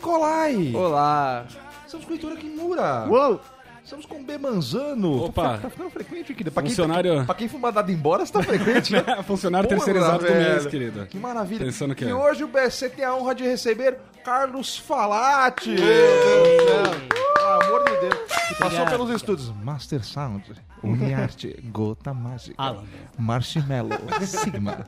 Nicolai. Olá. Estamos com o Heitor Kimura. Uou! Estamos com o B Manzano. Opa. Tá, tá ficando frequente aqui. Pra quem, Funcionário- pra quem fuma dado embora, você tá frequente, né? Funcionário Porra, terceirizado do mês, velho. querido. Que maravilha. Pensando que e é. hoje o BSC tem a honra de receber Carlos Falati. Ah, amor de Deus. Passou pelos estúdios Master Sound, Uniarte, Gota Mágica, Alamo. Marshmallow, Sigma,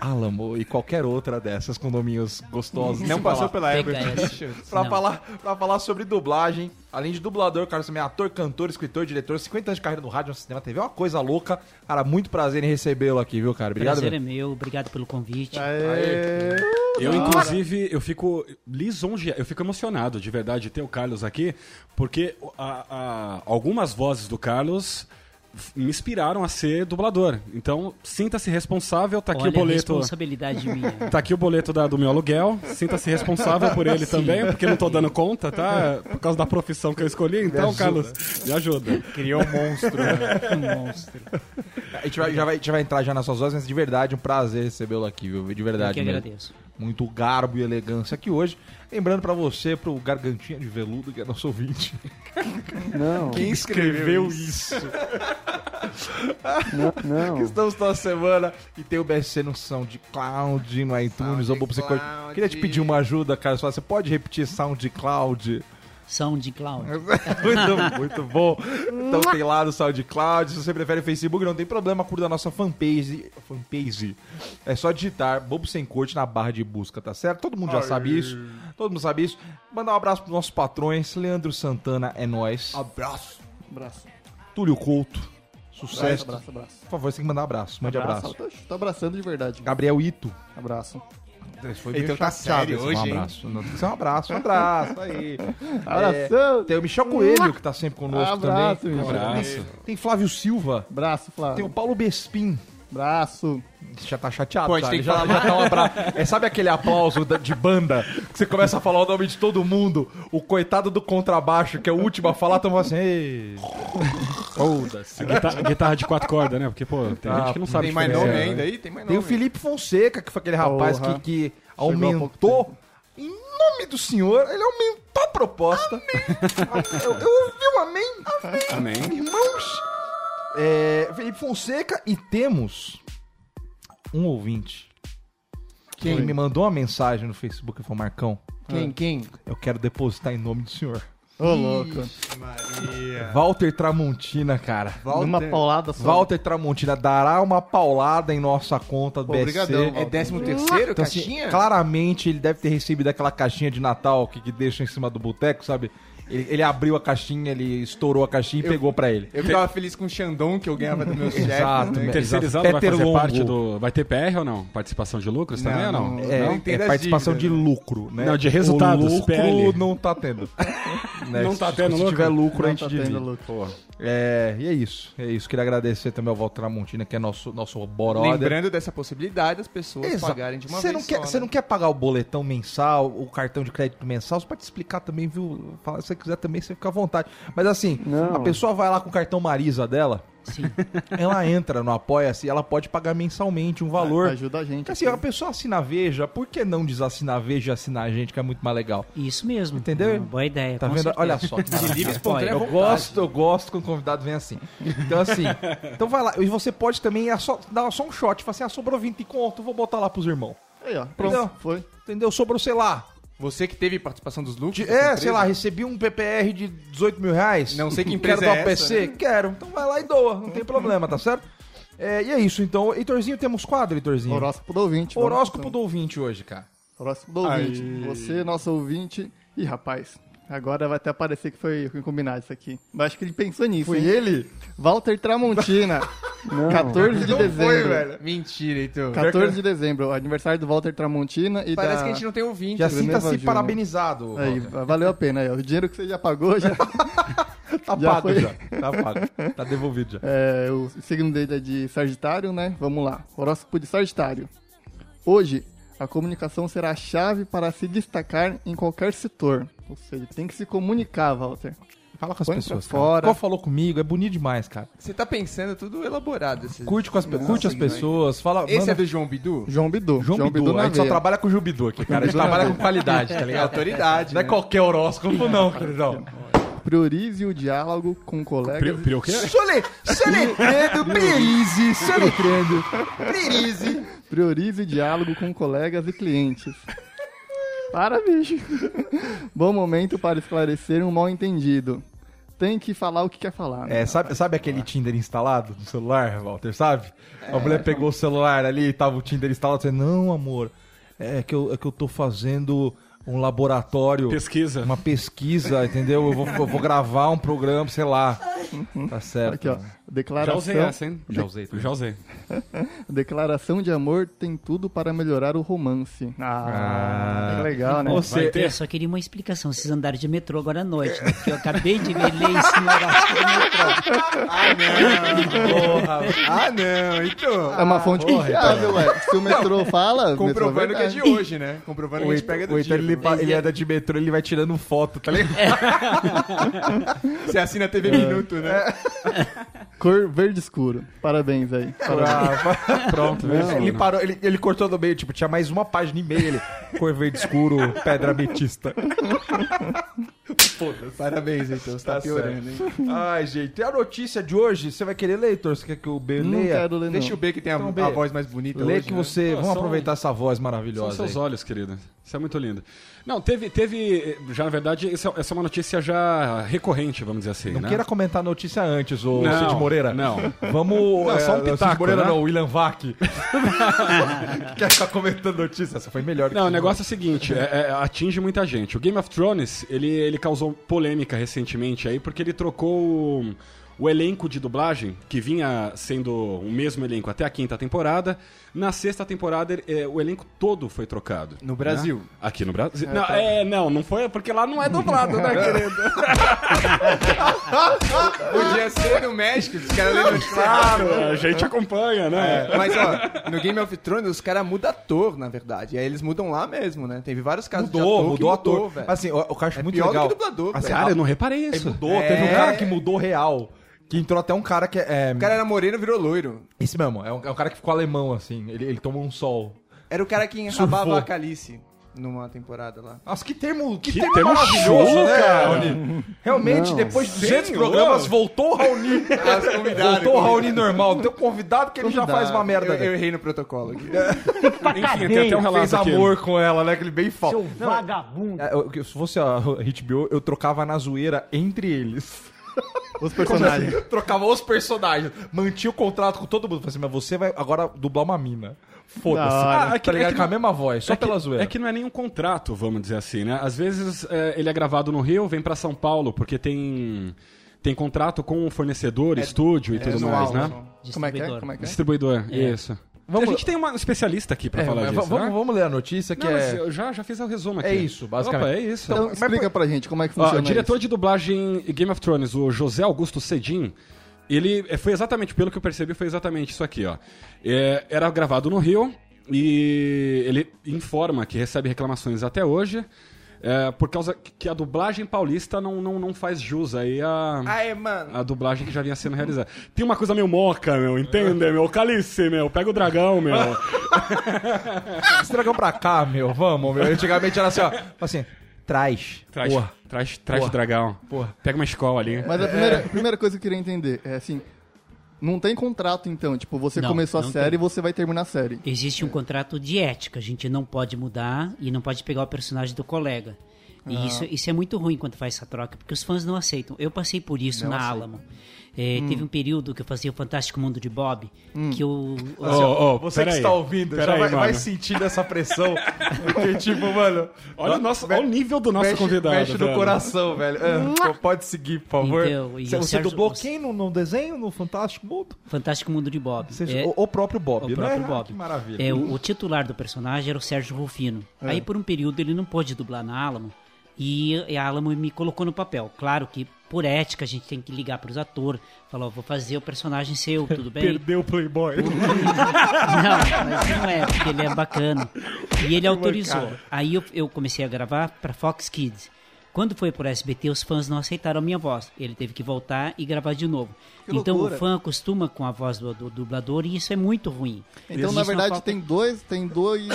Alamo e qualquer outra dessas condomínios gostosos. Não passou pela. Pictures. Pra falar, pra falar sobre dublagem, além de dublador, Carlos também é ator, cantor, escritor, diretor, 50 anos de carreira no rádio, no cinema, TV, é uma coisa louca. Cara, muito prazer em recebê-lo aqui, viu, cara? Obrigado. Prazer é meu. meu, obrigado pelo convite. Aê. Eu, inclusive, eu fico lisonjeado, eu fico emocionado, de verdade, de ter o Carlos aqui, porque a- a- algumas vozes do Carlos me inspiraram a ser dublador. Então, sinta-se responsável, tá aqui Olha o a boleto. responsabilidade minha. Tá aqui o boleto da- do meu aluguel. Sinta-se responsável por ele Sim. também, porque não tô dando conta, tá? Por causa da profissão que eu escolhi. Então, Carlos, me ajuda. Criou um monstro. né? Um monstro. A gente vai, já, vai, já vai entrar já nas suas vozes, mas de verdade, um prazer recebê-lo aqui, viu? De Eu verdade. que mesmo. agradeço. Muito garbo e elegância aqui hoje. Lembrando pra você, pro Gargantinha de Veludo, que é nosso ouvinte. Não, Quem escreveu isso? não, não. Estamos toda semana e tem o BSC no SoundCloud, no iTunes, ou você pode... SoundCloud. Queria te pedir uma ajuda, cara. Só Você pode repetir SoundCloud? SoundCloud. muito, muito bom. Então tem lá no SoundCloud. Se você prefere Facebook, não tem problema. Curta a nossa fanpage. fanpage. É só digitar Bobo Sem Corte na barra de busca, tá certo? Todo mundo já sabe isso. Todo mundo sabe isso. Mandar um abraço pros nossos patrões. Leandro Santana é nós. Abraço. Abraço. Túlio Couto. Sucesso. Abraço, abraço. Por favor, você tem que mandar abraço. Mande abraço. Tô, tô abraçando de verdade. Gabriel Ito. Abraço. Foi Então tá sério hoje, um hein? abraço. Não, tem que ser um abraço, um abraço. Aí. Abração. É, tem o Michel Coelho, que tá sempre conosco Abraço, também. Michel. Abraço. Tem Flávio Silva. Abraço, Tem o Flávio. Paulo Bespin. Abraço. Já tá chateado, Pô, a gente cara. tem que já, falar já tá um abra... é, Sabe aquele aplauso de banda que você começa a falar o nome de todo mundo? O coitado do contrabaixo, que é o último a falar, tamo assim. "Ei, Foda-se. A guitarra, guitarra de quatro cordas, né? Porque, pô, tem Ah, gente que não sabe Tem mais nome né? ainda aí? Tem mais Tem nome. o Felipe Fonseca, que foi aquele rapaz que, que aumentou. Em nome do senhor, ele aumentou a proposta. eu, eu ouvi um amém. Amém. Irmãos, é, Felipe Fonseca e temos um ouvinte que Quem? me mandou uma mensagem no Facebook e falou: Marcão, Quem, quem? eu quero depositar em nome do senhor. Ô, louco. Maria. Walter Tramontina, cara. Numa paulada só. Walter Tramontina dará uma paulada em nossa conta do Pô, BSC. obrigadão, É Walter. décimo terceiro, Então, assim, caixinha? claramente ele deve ter recebido aquela caixinha de Natal que, que deixa em cima do boteco, sabe? Ele, ele abriu a caixinha, ele estourou a caixinha e pegou pra ele. Eu ficava feliz com o Xandão que eu ganhava do meu chefe. Exato, né? né? Terceirizado vai fazer Longo. parte do... Vai ter PR ou não? Participação de lucros também ou não? não. É, Não é participação dívidas, de lucro, né? Não, de resultados, O lucro PL. não tá tendo. Né? Não tá Se- tendo Se lucro? tiver lucro, a Não gente tá divide. tendo lucro. É, e é isso. É isso. Queria agradecer também ao Walter Tramontina, que é nosso, nosso brother. Lembrando dessa possibilidade das pessoas Exato. pagarem de uma Você vez não quer, só, Você né? não quer pagar o boletão mensal, o cartão de crédito mensal, você pode explicar também, viu? Fala, se você quiser também, você fica à vontade. Mas assim, Não. a pessoa vai lá com o cartão Marisa dela, Sim. ela entra no Apoia-se e ela pode pagar mensalmente um valor. Ajuda a gente. Porque assim, a pessoa assina a Veja, por que não desassinar a Veja e assinar a gente, que é muito mais legal? Isso mesmo. Entendeu? Boa ideia. Tá vendo? certeza. Olha só. eu vontade. gosto, eu gosto quando o convidado vem assim. Então, assim, então vai lá. E você pode também é só, dar só um shot. Fala assim, ah, sobrou 20 conto, vou botar lá pros irmãos. Aí, ó. Pronto. Entendeu? Foi. Entendeu? Sobrou, sei lá. Você que teve participação dos lucros? de- é, empresa? sei lá, recebi um PPR de 18 mil reais. Não sei que empresa Quero é doar essa, PC? né? Quero. Então vai lá e doa, não tem problema, tá certo? É, e é isso, então. Heitorzinho, temos quadro, Heitorzinho. Horóscopo do ouvinte. Horóscopo então. do ouvinte hoje, cara. Horóscopo do ouvinte. Você, nosso ouvinte. Ih, rapaz. Agora vai até parecer que foi foi combinado isso aqui. Mas acho que ele pensou nisso. hein? ele? Walter Tramontina. 14 de dezembro. Mentira, Heitor. 14 de dezembro, aniversário do Walter Tramontina e Parece da... que a gente não tem ouvinte. Já Bruno sinta-se parabenizado. Aí, valeu a pena. Aí. O dinheiro que você já pagou já... Tá já pago foi. já. Tá pago. Tá devolvido já. É, o signo dele é de Sagitário, né? Vamos lá. Horóscopo de Sagitário. Hoje, a comunicação será a chave para se destacar em qualquer setor. Ou seja, tem que se comunicar, Walter. Fala com as Põe pessoas. fora. Qual falou comigo? É bonito demais, cara. Você tá pensando tudo elaborado. Esses... Curte, com as, pe- Não, curte as pessoas. Fala, Esse manda- é do João Bidu? João Bidu. João, Bidu. na a gente só veia. trabalha com o João Bidu aqui, cara. A gente Bidu trabalha com qualidade, tá É ligado? autoridade. Não é né? qualquer horóscopo, não, queridão. Priorize o diálogo com colegas. Pri- pri- o quê? Soletrando, priorize, soletrando, priorize. Priorize o diálogo com colegas e clientes. Para, bicho. Bom momento para esclarecer um mal entendido. Tem que falar o que quer falar. né? É, sabe, sabe aquele Tinder instalado no celular, Walter, sabe? a mulher pegou o celular ali e tava o Tinder instalado, você, não, amor, é que eu, é que eu tô fazendo um laboratório, Pesquisa. uma pesquisa, entendeu? Eu vou, eu vou gravar um programa, sei lá. Tá certo. Aqui, ó. Mano. Já Declaração, usei essa, hein? Já usei também. Já usei. declaração de amor tem tudo para melhorar o romance. Ah, Ah. que legal, né? Você-. Eu só queria uma explicação. Vocês andaram de metrô agora à noite, né? Porque eu acabei de ler isso no horário do metrô. Porra, Ah, não, então. É uma fonte confiável, ué. Se o metrô fala, o metrô Comprovando que é de verdade. hoje, né? Comprovando que O a gente pega do Heitor, dia. ele, pa- ele anda de metrô, ele vai tirando foto, tá ligado? Você assina a TV Minuto, né? Cor verde escuro. Parabéns aí. Parabéns. Pronto, viu? ele parou, ele, ele cortou do meio, tipo, tinha mais uma página e meia, ele, cor verde escuro, pedra ametista. Parabéns, então. Você tá, Tá piorando, hein? Ai, gente, e a notícia de hoje, você vai querer ler, Heitor? Você quer que o B Não leia? quero ler, não. Deixa o B que tem a, Então, B. a voz mais bonita Lê hoje, que né? você... Pô, Vamos são- aproveitar essa voz São maravilhosa seus aí. olhos, querida. Isso é muito lindo. Não, teve, teve já na verdade, é- essa é uma notícia já recorrente, vamos dizer assim, Não né? queira comentar a notícia antes, ô Não, Cid Moreira. não. Vamos... Não, só um é, Cid pitaco, Moreira né? não, William Vac. Quer ficar comentando notícia? Essa foi melhor. que Não, o negócio é o seguinte, é- é- atinge muita gente. O Game of Thrones, ele, ele causou polêmica recentemente aí, porque ele trocou o, elenco de dublagem, que vinha sendo o mesmo elenco até a quinta temporada. Na sexta temporada, é, o elenco todo foi trocado. No Brasil. né? Aqui no Brasil. não, é, não, não foi, porque lá não é dublado, né, querido? Podia ser no México, os caras errada. Claro, a gente acompanha, né? Mas, ó, no Game of Thrones, os caras mudam ator, na verdade. E aí eles mudam lá mesmo, né? Teve vários casos Mudou, de ator que mudou o ator. velho. assim, o, o que eu acho É muito pior do legal. que dublador, assim, velho. Cara, eu não reparei Ele isso. mudou, É. teve um cara que mudou real. Que entrou até um cara que é. O cara era moreno virou loiro. Esse mesmo, é um, é um cara que ficou alemão, assim. Ele, ele tomou um sol. Era o cara que Surfou. enrabava a Calice numa temporada lá. Nossa, que termo, que Que termo, termo maravilhoso, show, né, cara. Raoni? Realmente, Não. depois de 200 Senhor. programas, voltou o Raoni. Voltou o Raoni normal. Tem um convidado que ele já faz uma merda. Eu, eu errei no protocolo aqui. Enfim, tem até um relato Fez aqui. amor com ela, né? Que ele bem falso. Seu vagabundo. É, Se fosse a HBO, eu trocava na zoeira entre eles. Os personagens. Assim, trocava os personagens. Mantinha o contrato com todo mundo. Falei assim, mas você vai agora dublar uma mina. Foda-se. Da hora. Ah, tá ligado? Com a mesma voz, só é que, pela zoeira. É que não é nenhum contrato, vamos dizer assim, né? Às vezes é, ele é gravado no Rio, vem pra São Paulo, porque tem, tem contrato com o fornecedor, estúdio e tudo mais, né? só. Como é que é? Como é que é? Distribuidor, isso. Vamos- A gente tem uma especialista aqui pra É, falar disso, vamos, né? vamos ler a notícia que Não, é... eu já, já fiz o resumo aqui. É isso, basicamente. Opa, é isso. Então, mas explica pra gente como é que Ó, funciona o diretor isso. de dublagem em Game of Thrones, o José Augusto Cedin, ele é, foi exatamente, pelo que eu percebi, foi exatamente isso aqui, ó. É, era gravado no Rio e ele informa que recebe reclamações até hoje. É, por causa que a dublagem paulista não, não, não faz jus aí a, Ah, é, mano. a dublagem que já vinha sendo realizada. Tem uma coisa meio moca, meu, entende, meu? Calice, meu, pega o dragão, meu. Esse dragão pra cá, meu, vamos, meu. Antigamente era assim, ó. Assim, traz. Traz, Porra. traz, traz o Porra. dragão. Porra. Pega uma escola ali. Mas a primeira, a primeira coisa que eu queria entender é assim. Não tem contrato, então. Tipo, você Não, começou a não série e você vai terminar a série. Existe um contrato de ética. A gente não pode mudar e não pode pegar o personagem do colega. E isso, isso é muito ruim quando faz essa troca, porque os fãs não aceitam. Eu passei por isso na Alamo. É, Teve um período que eu fazia o Fantástico Mundo de Bob, que eu... Ô, ô, Você que peraí. está ouvindo, já Peraí, vai, vai sentindo essa pressão. Porque, tipo, mano. Olha o, nosso, olha o nível do nosso mexe, convidado. Mexe no velho. coração, velho. Ah, pode seguir, por favor. Então, você você Sérgio- dublou o- quem no, no desenho, no Fantástico Mundo? Fantástico Mundo de Bob. Você- É- o, o próprio Bob, O não próprio é? Bob. Ah, que maravilha. É, o, o titular do personagem era o Sérgio Rufino. Aí, por um período, ele não pôde dublar na Alamo. E a Alamo me colocou no papel. Claro que, por ética, a gente tem que ligar para os atores. Falar, ó, vou fazer o personagem seu, tudo bem? Perdeu o Playboy. Não, mas não é, porque ele é bacana. E ele autorizou. Aí eu, eu comecei a gravar para Fox Kids. Quando foi pro SBT, os fãs não aceitaram a minha voz. Ele teve que voltar e gravar de novo. Que então loucura. o fã acostuma com a voz do, do dublador e isso é muito ruim. Então, Isso na verdade, falta- tem dois, tem dois,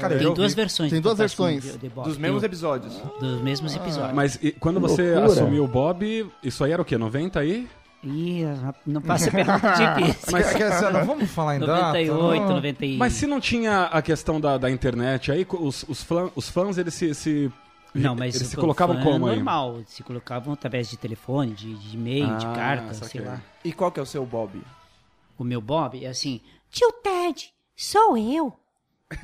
Cara, eu tem duas ouvi. versões. Tem duas versões. de- de Bob. Dos mesmos episódios. Dos mesmos episódios. Mas e quando você loucura. assumiu o Bob, isso aí era o quê? 90 aí? Ih, não passa pergunta difícil. Mas, quer dizer, não vamos falar em data? 98, não. 90 e... Mas se não tinha a questão da, da internet, aí os, os, fã- os fãs, eles se... se Não, mas eles se colocavam fã como é aí? normal. Se colocavam através de telefone, de, de e-mail, de Ah, carta, saquei. sei lá. E qual que é o seu Bob? O meu Bob é assim, Tio Ted, sou eu.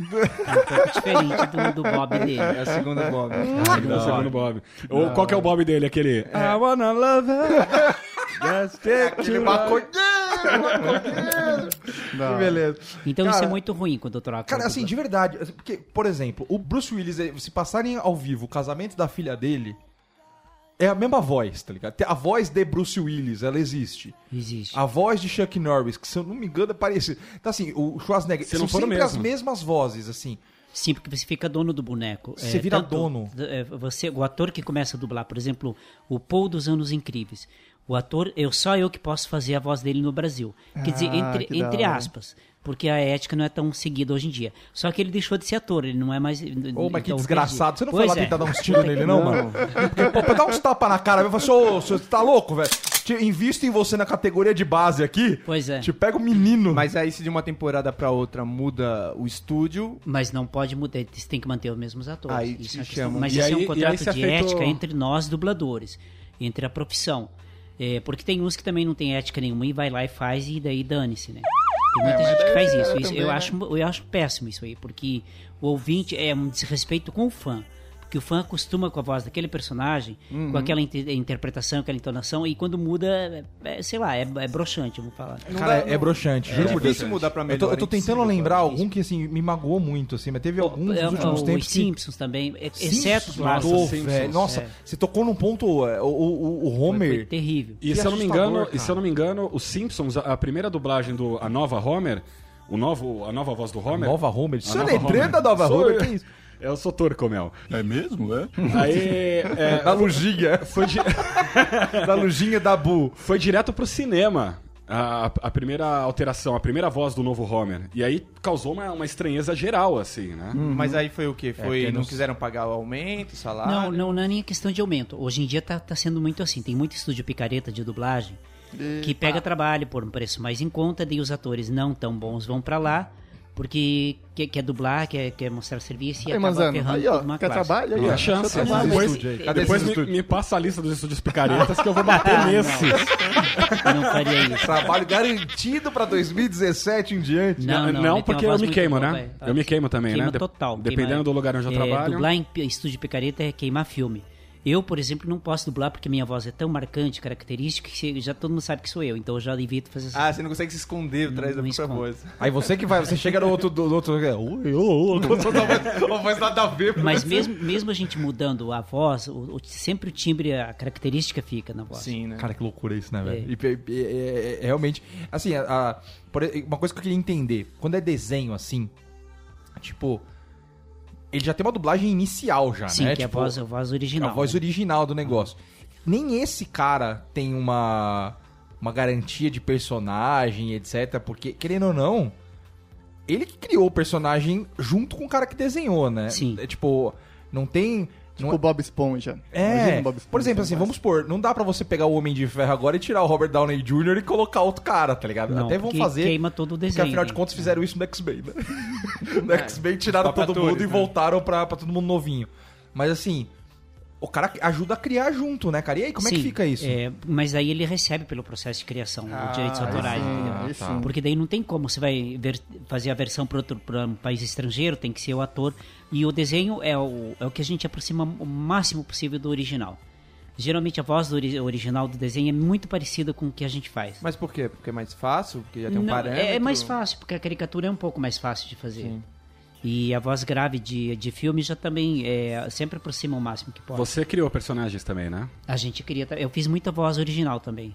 Um pouco diferente do, do Bob dele. É o segundo Bob. É o segundo Bob. Ou qual que é o Bob dele? Aquele... I wanna love her. Just take Aquele maconheiro, maconheiro. Que beleza. Então isso Cara, é muito ruim quando eu troco. Cara, o assim, de verdade, porque, por exemplo, o Bruce Willis, eh, se passarem ao vivo o casamento da filha dele, é a mesma voz, tá ligado? A voz de Bruce Willis, ela existe. Existe. A voz de Chuck Norris, que se eu não me engano é parecida. Então, assim, o Schwarzenegger, Se são sempre as mesmo. mesmas vozes, assim. Sim, porque você fica dono do boneco. Você vira dono. é, você, o ator que começa a dublar, por exemplo, o Paul dos Anos Incríveis. O ator, eu só eu que posso fazer a voz dele no Brasil. Quer dizer, Ah, entre, que entre hora. aspas. Porque a ética não é tão seguida hoje em dia. Só que ele deixou de ser ator, ele não é mais. Ô, mas que então, desgraçado. Você não Pois foi lá é. tentar dar uns tiros nele, não, mano? Porque, pô, pra dar uns tapas na cara, eu falo assim, ô, você tá louco, velho? Invisto em você na categoria de base aqui. Pois é. Te pega o menino. Mas aí, se de uma temporada pra outra muda o estúdio, Mas não pode mudar, você tem que manter os mesmos atores. Aí isso te é chamam. Mas E isso aí- é um contrato de afetou- ética entre nós dubladores, entre a profissão. É, porque tem uns que também não tem ética nenhuma e vai lá e faz e daí dane-se, né? Tem muita mas gente que faz é isso. Isso também, eu, né? acho, eu acho péssimo isso aí, porque o ouvinte é um desrespeito com o fã. Porque o fã acostuma com a voz daquele personagem, Uhum. com aquela inter- interpretação, aquela entonação, e quando muda, é- é, sei lá, é, é broxante, vamos falar. Cara, é, é broxante, é juro por Deus. mudar pra Eu melhor. tô, eu tô tentando lembrar algum que, assim, me magoou muito, assim, mas teve alguns É, nos últimos o- tempos os que... Simpsons também, é- exceto, Simpsons, claro, matou, Nossa, Simpsons. Nossa, é. você tocou num ponto, é, o, o, o foi, Homer... foi terrível. E Que se eu não me engano, e se eu não me engano, os Simpsons, a, a primeira dublagem do a nova Homer, o novo, a nova voz do Homer. Nova Homer. A Você é letreiro da Nova Homer? eu. Que isso? Eu sou Torcomel. É mesmo, é? Aí é, Da Lujinha. foi, di- da Lujinha da Bu. foi direto pro cinema. A, a primeira alteração, a primeira voz do novo Homer. E aí causou uma, uma estranheza geral, assim, né? Mas aí foi o quê? Foi, porque não não- quiseram pagar o aumento, o salário? Não, não, não é nem questão de aumento. Hoje em dia tá, tá sendo muito assim. Tem muito estúdio picareta de dublagem que pega trabalho por um preço mais em conta, daí os atores não tão bons vão pra lá, porque quer, quer dublar, quer, quer mostrar serviço e Aí, acaba Manzano, ferrando aí, ó, uma quer classe. trabalho? Aí, ó, a chance. Trabalho. Depois, estúdio aí? Cadê depois me, me passa a lista dos estúdios picaretas que eu vou bater Ah, nesses. Eu não faria isso. Trabalho garantido pra 2017 em diante. Não, não, Não, porque eu me queimo, boa, né? é. Eu me queimo também, Queima né? Total. dependendo queima- do lugar onde eu é, trabalho. Dublar em estúdio picareta é queimar filme. Eu, por exemplo, não posso dublar porque minha voz é tão marcante, característica, que já todo mundo sabe que sou eu. Então eu já evito fazer essa Ah, você não consegue se esconder atrás da própria voz. Aí você que vai, você chega no outro, do, do outro é, oi, ô, não faz nada a ver. Mas mesmo, mesmo a gente mudando a voz, o- o- sempre o timbre, a característica fica na voz. Sim, né? Cara, que loucura isso, né, velho? É. E, e- e- é- é- realmente, assim, a- a- uma coisa que eu queria entender, quando é desenho assim, tipo, ele já tem uma dublagem inicial já, Sim, né? que é Tipo, a voz, a voz original. a voz né? original do negócio. Nem esse cara tem uma uma garantia de personagem, etc, porque querendo ou não, ele que criou o personagem junto com o cara que desenhou, né? Sim. É, tipo, não tem Tipo o Bob Esponja. é, Bob Esponja por exemplo, assim, vamos supor, não dá pra você pegar o Homem de Ferro agora e tirar o Robert Downey Jr. e colocar outro cara, tá ligado? Não, Até vão porque fazer. queima todo o Porque desenho, afinal de contas fizeram isso no X-Men, né? no X-Men tiraram todo atores, mundo e né? voltaram pra, pra todo mundo novinho. Mas assim, o cara ajuda a criar junto, né, cara? E aí, como é que Sim, fica isso? é, mas aí ele recebe pelo processo de criação, Ah, os direitos autorais, sim, entendeu? aí sim. Porque daí não tem como você vai ver- fazer a versão para outro pra um país estrangeiro, tem que ser o ator. E o desenho é o, é o que a gente aproxima o máximo possível do original. Geralmente a voz do ori- original do desenho é muito parecida com o que a gente faz. Mas por quê? Porque é mais fácil? Porque já tem um Não, parâmetro? é mais fácil, porque a caricatura é um pouco mais fácil de fazer. Sim. E a voz grave de, de filme já também é, sempre aproxima o máximo que pode. Você criou personagens também, né? A gente queria. Eu fiz muita voz original também.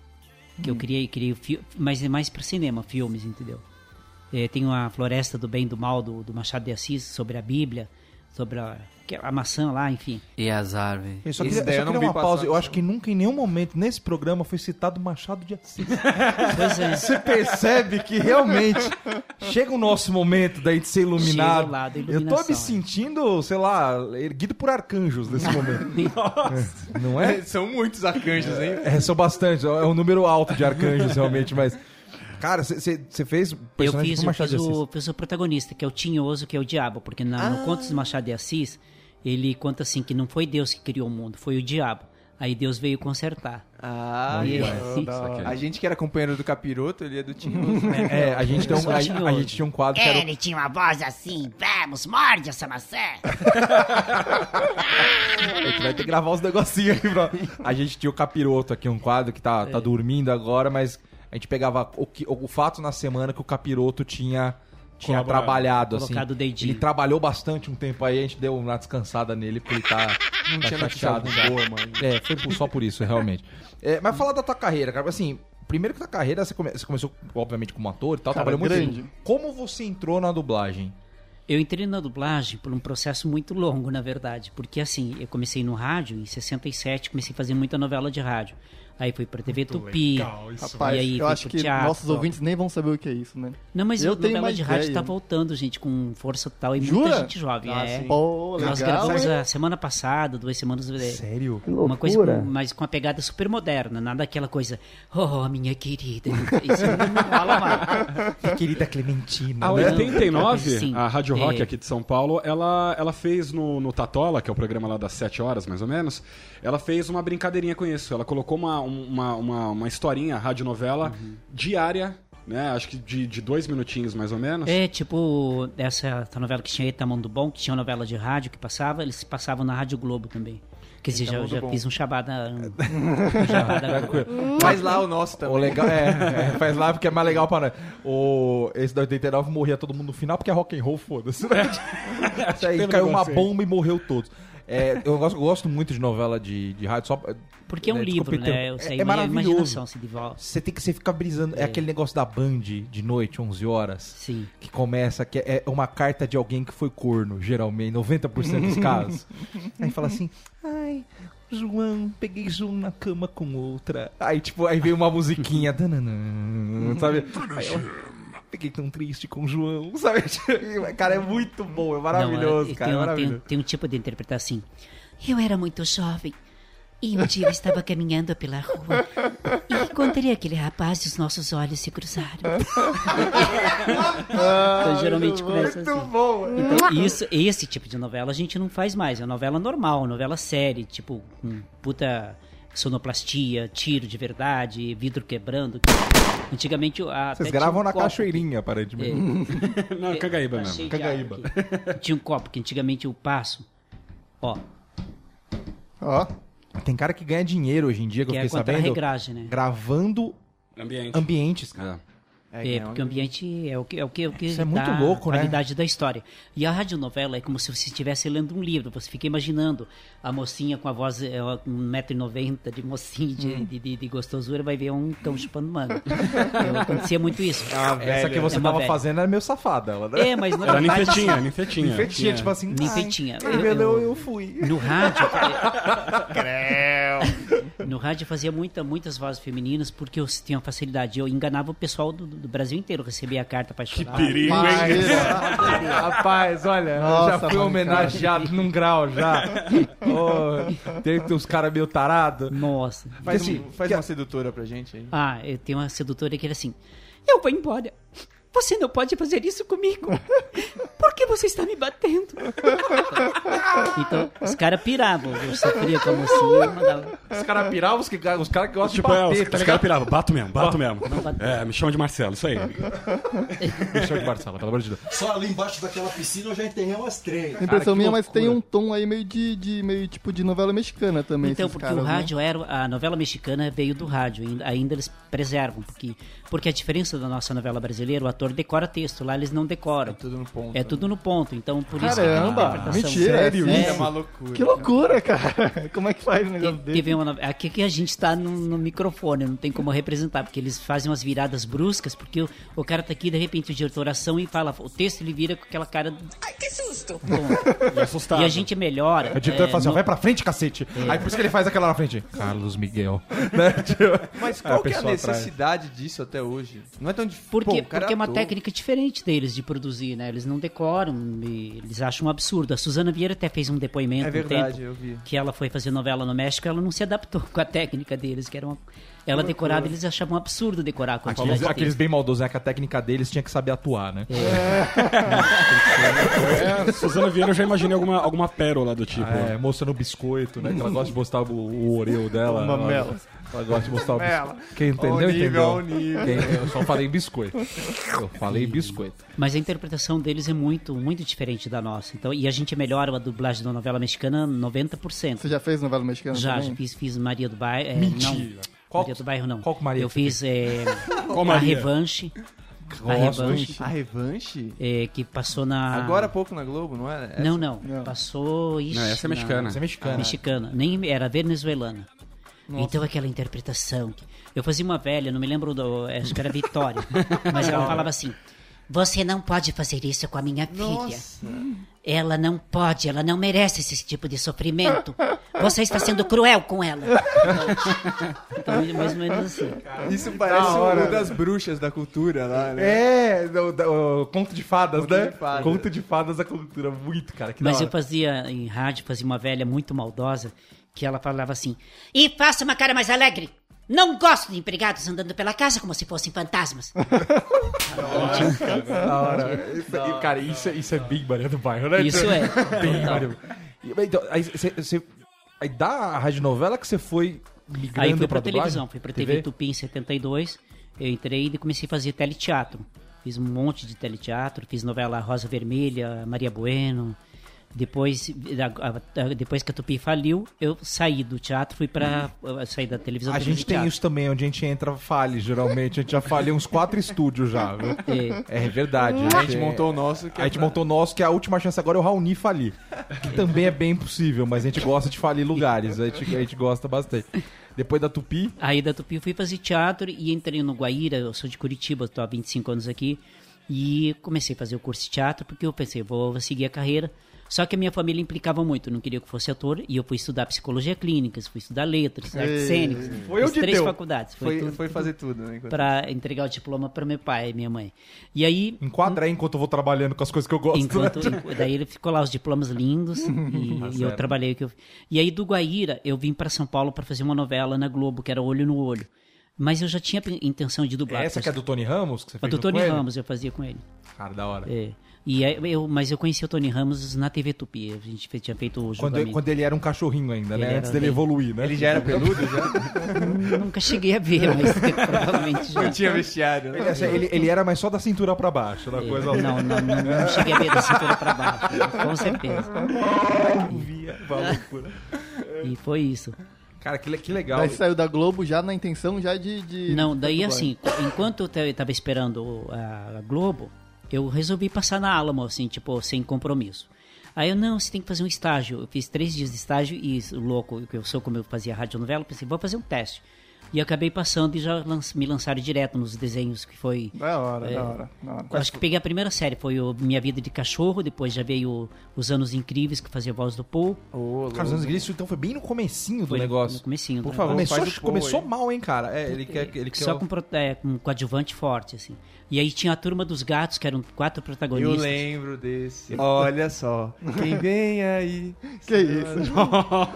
Que eu criei, criei mas é mais para cinema, filmes, entendeu? É, tem a Floresta do Bem e do Mal do, do Machado de Assis sobre a Bíblia. Sobre a, que- a maçã lá, enfim. E as árvores. Eu só queria, só eu não queria uma pausa. Eu acho que nunca em nenhum momento nesse programa foi citado Machado de Assis. Pois é. Você percebe que realmente chega o nosso momento da gente ser iluminado. Da Eu tô me é. sentindo, sei lá, erguido por arcanjos nesse momento. É, Não é? São muitos arcanjos, hein? É, são bastante. É um número alto de arcanjos, realmente, mas. Cara, você fez Eu personagem fiz, com eu Machado fiz de Assis. o, fiz o protagonista, que é o Tinhoso, que é o diabo, porque na, no Contos de Machado de Assis, ele conta assim que não foi Deus que criou o mundo, foi o diabo. Aí Deus veio consertar. Ah, E- a gente que era companheiro do capiroto, ele é do Tinhoso. É, a gente, tem um, a, a gente tinha um quadro que o- Ele tinha uma voz assim: Vamos, morde essa maçã. A gente vai ter que gravar os negocinhos aqui pra... A gente tinha o capiroto aqui, um quadro que tá, É. tá dormindo agora, mas a gente pegava o, que- o fato na semana que o capiroto tinha, tinha Colaborado. trabalhado, assim. Colocado o dedinho. Ele trabalhou bastante um tempo aí, a gente deu uma descansada nele, porque ele tá, Não tá tinha chateado. já. boa, mano. É, foi só por isso, realmente. É, mas falar da tua carreira, cara, assim, primeiro que tua carreira, você, come- você começou, obviamente, como ator e tal, Cara, trabalhou muito grande. tempo. Como você entrou na dublagem? Eu entrei na dublagem por um processo muito longo, na verdade, porque assim, eu comecei no rádio, em 67, comecei a fazer muita novela de rádio. Aí fui pra TV Tupi. Rapaz, e aí eu fui acho pro que teatro. nossos ouvintes nem vão saber o que é isso, né? Não, mas Eu a tenho novela uma de rádio ideia. tá voltando, gente, com força total e Jura? muita gente jovem. Ah, é. Pô, legal. Nós gravamos hein? a semana passada, duas semanas. é, Sério? Uma coisa, com, mas com uma pegada super moderna, nada aquela coisa, oh, minha querida. Isso não mais. Querida Clementina. A Não, 89, sim. a Rádio Rock É. aqui de São Paulo, ela, ela fez no, no Tatola, que é o programa lá das 7 horas, mais ou menos, ela fez uma brincadeirinha com isso. Ela colocou uma, uma, uma, uma historinha, radionovela, diária, né? Acho que de, de dois minutinhos, mais ou menos. É, tipo, essa, essa novela que tinha Etamão do Bom, que tinha uma novela de rádio que passava, eles passavam na Rádio Globo também. Quer dizer, já, já fiz um chabada. Um, um chabada Faz lá o nosso O também. legal, é, é, faz lá porque é mais legal para o esse da 89 morria todo mundo no final porque é rock and roll, foda-se. Né? Isso aí teve um caiu uma bomba e morreu todos. É, eu, gosto, gosto muito de novela de, de rádio só Porque é um né, livro, desculpa, né? é- Eu sei, é, ima- maravilhoso. devolve. Você tem que você fica brisando, é. aquele negócio da Band de noite, 11 horas, Sim. que começa que é uma carta de alguém que foi corno, geralmente, 90% dos casos. Aí fala assim: "Ai, João, peguei João na cama com outra". Aí tipo, aí vem uma musiquinha, sabe? Aí Fiquei tão triste com o João, sabe? Cara, é muito bom, é maravilhoso, Não, é- cara, tem, é maravilhoso. tem, tem um tipo de interpretar assim. Eu era muito jovem. E um dia eu estava caminhando pela rua e encontrei aquele rapaz e os nossos olhos se cruzaram. Então, geralmente começa assim. bom. Então, isso, esse tipo de novela a gente não faz mais. É novela normal, novela série, tipo, com puta sonoplastia, tiro de verdade, vidro quebrando. Antigamente a, Vocês gravam um na cachoeirinha, aparentemente. Não, Cangaíba Tá mesmo. Cangaíba. aqui. Tinha um copo que antigamente eu passo. Ó, Ó, Tem cara que ganha dinheiro hoje em dia, que, que eu é fiquei a sabendo, regragem, né? gravando Ambiente. ambientes, cara. É. É, porque o ambiente é o que é o que, é o que Isso é dá muito louco, a né? qualidade da história. E a radionovela é como se você estivesse lendo um livro. Você fica imaginando a mocinha com a voz é, 1,90m de mocinha Hum. de, de, de gostosura, vai ver um cão chupando manga. Então, acontecia muito isso. Essa que você É tava velha. fazendo era meio safada. Ela, né? É, mas na Era verdade, ninfetinha, ninfetinha. Infetinha, tipo assim. Ninfetinha. ai, Eu- eu- eu fui. No rádio. no rádio eu fazia muita, muitas vozes femininas porque eu tinha uma facilidade. Eu enganava o pessoal do, do Brasil inteiro. Recebia a carta pra chorar. perigo, Rapaz, rapaz, olha, Nossa, já fui homenageado num grau já. Oh, tem que ter uns caras meio tarados. Nossa. Faz, Assim, um- faz que- uma sedutora pra gente aí. Ah, eu tenho uma sedutora que era assim: Eu vou embora. Você não pode fazer isso comigo. Por que você está me batendo? Então, os caras piravam. Eu sofria como assim. Eu mandava. Os caras piravam, os, que- os caras que gostam Tipo, de é, os, bater, os tá caras ligado? piravam, bato mesmo, bato mesmo. bato. É, me chama de Marcelo, isso aí. Deixa eu de Marcela, pelo amor de Deus. Só ali embaixo daquela piscina eu já enterrei umas três. impressão que minha, mas loucura. tem um tom aí meio de, de meio tipo de novela mexicana também. Então, porque caras, o né? rádio era. A novela mexicana veio do rádio. Ainda, ainda eles preservam. Porque, porque a diferença da nossa novela brasileira, o ator locutor decora texto. Lá eles não decoram. Tudo no ponto. É tudo no ponto. Então, por isso que Caramba, interpretação. mentira, Sério é, É uma loucura. Que loucura, cara. Como é que faz um negócio Te-? Teve uma, aqui que a gente tá no, no microfone, não tem como representar, porque eles fazem umas viradas bruscas, porque o, o cara tá aqui, de repente, o diretor ação e fala, o texto ele vira com aquela cara. Ai, que susto! E assustado. e a gente melhora. O diretor é, fala assim, no- vai pra frente, cacete. Aí por isso que ele faz aquela na frente. Carlos Miguel. né? Tipo, Mas aí qual que é a pessoa atrás. necessidade disso até hoje? Não é tão difícil. Porque, Pô, o cara porque é uma. Técnica diferente deles de produzir, né? Eles não decoram, eles acham um absurdo. A Suzana Vieira até fez um depoimento É um verdade, tempo eu vi. que ela foi fazer novela no México, ela não se adaptou com a técnica deles, que era uma... Ela decorava, eles achavam um absurdo decorar a quantidade Aqueles, de aqueles bem maldosos, né? Que a técnica deles tinha que saber atuar, né? É, Suzana Vieira, eu já imaginei alguma, alguma pérola do tipo. É, mostrando o biscoito, né? Que ela gosta de mostrar o, o dela. Uma ela, mela. Ela gosta de mostrar o biscoito. Quem entendeu, nível, entendeu. nível. Quem- eu só falei biscoito. Eu falei biscoito. Mas a interpretação deles é muito, muito diferente da nossa. Então, e a gente melhora a dublagem da novela mexicana 90%. Você já fez novela mexicana Já, também? já fiz, fiz Maria do Bairro. É, Mentira. Não, Qual- Maria do Bairro não. qual que Maria Eu fiz é, Qual a Maria? Revanche. A. Revanche. A revanche? é, que passou na. Agora há pouco na Globo, não era? Essa? Não, não, Não. Passou. Ixi, Não, essa é na- mexicana. Você é mexicana. Mexicana. Nem era venezuelana. Então aquela interpretação. que- Eu fazia uma velha, não me lembro do. Acho que era Vitória. mas ela falava assim. Você não pode fazer isso com a minha filha. Nossa. Ela não pode, ela não merece esse tipo de sofrimento. Você está sendo cruel com ela. Então, mais ou menos assim. Isso parece Da hora, o das bruxas da cultura lá, né? É, do, do- o conto de fadas, Conto né? de fadas. Conto de fadas da cultura. Muito, cara. Que Mas eu fazia em rádio, fazia uma velha muito maldosa, que ela falava assim. E faça uma cara mais alegre. Não gosto de empregados andando pela casa como se fossem fantasmas. Da hora. Isso, aí, cara, isso, é- isso é bem Maria do Bairro, né? Isso é. Bem Total. Maria do Bairro. Então, aí, você, você- aí da rádio novela que você foi migrando Aí fui pra pra dublagem? televisão, fui pra TV Tupi em 72. Eu entrei e comecei a fazer teleteatro. Fiz um monte de teleteatro, fiz novela Rosa Vermelha, Maria Bueno. Depois, depois que a Tupi faliu, eu saí do teatro, fui pra. eu saí da televisão. A gente tem teatro. isso também, onde a gente entra fale, geralmente. A gente já falha uns quatro estúdios já, viu? É. É verdade. A gente montou o nosso. Que A é gente pra- montou o nosso, que a última chance agora é o Raoni falir. Que também é bem possível, mas a gente gosta de falir lugares. A gente, a gente gosta bastante. Depois da Tupi, Aí da Tupi eu fui fazer teatro e entrei no Guaíra, eu sou de Curitiba, estou há 25 anos aqui. E comecei a fazer o curso de teatro porque eu pensei, vou seguir a carreira. Só que a minha família implicava muito, não queria que eu fosse ator. E eu fui estudar psicologia clínica, fui estudar letras, artes cênicas. Foi onde três deu. faculdades. Foi, Foi, tudo foi fazer tudo, né? enquanto- para entregar o diploma para meu pai e minha mãe. E aí, enquadra aí enquanto eu vou trabalhando com as coisas que eu gosto. enquanto, né? daí ele ficou lá os diplomas lindos e, e eu trabalhei. Que eu, e aí do Guaíra eu vim para São Paulo para fazer uma novela na Globo, que era Olho no Olho. Mas eu já tinha intenção de dublar. Essa que é do Tony Ramos, que você A fez do junto Tony? Ramos eu fazia com ele. Cara, da hora. É. E aí eu, mas eu conheci o Tony Ramos na TV Tupi. A gente tinha feito o Quando, julgamento. quando ele era um cachorrinho ainda, Ele né? era Antes dele bem- evoluir, né? Ele já era peludo, já? Nunca cheguei a ver, mas provavelmente já. Não tinha vestiário, né? Ele, assim, ele, ele era mais só da cintura pra baixo, na coisa assim. Não, não, não, não cheguei a ver da cintura para baixo, com certeza. via, loucura. E foi isso. Cara, que, que legal. Daí saiu da Globo já na intenção já de... de Não, daí assim, enquanto eu ta- tava esperando a Globo, eu resolvi passar na Alamo, assim, tipo, sem compromisso. Aí eu, não, você tem que fazer um estágio. Eu fiz três dias de estágio e, louco, que eu sou como eu fazia radionovela, pensei, vou fazer um teste. E acabei passando e já lan- me lançaram direto nos desenhos, que foi... Da hora, É. da hora, da hora. Acho que peguei a primeira série, foi o Minha Vida de Cachorro, depois já veio o- Os Anos Incríveis, que fazia a voz do Paul. Cara, os anos grises, então foi bem no comecinho do Foi negócio. no comecinho. Por favor, Começou, Paul começou aí. mal, hein, cara? É, ele quer, ele quer Só com, é, com coadjuvante forte, assim. E aí tinha a Turma dos Gatos, que eram quatro Eu protagonistas. lembro desse. Olha só. Quem vem aí? Que isso?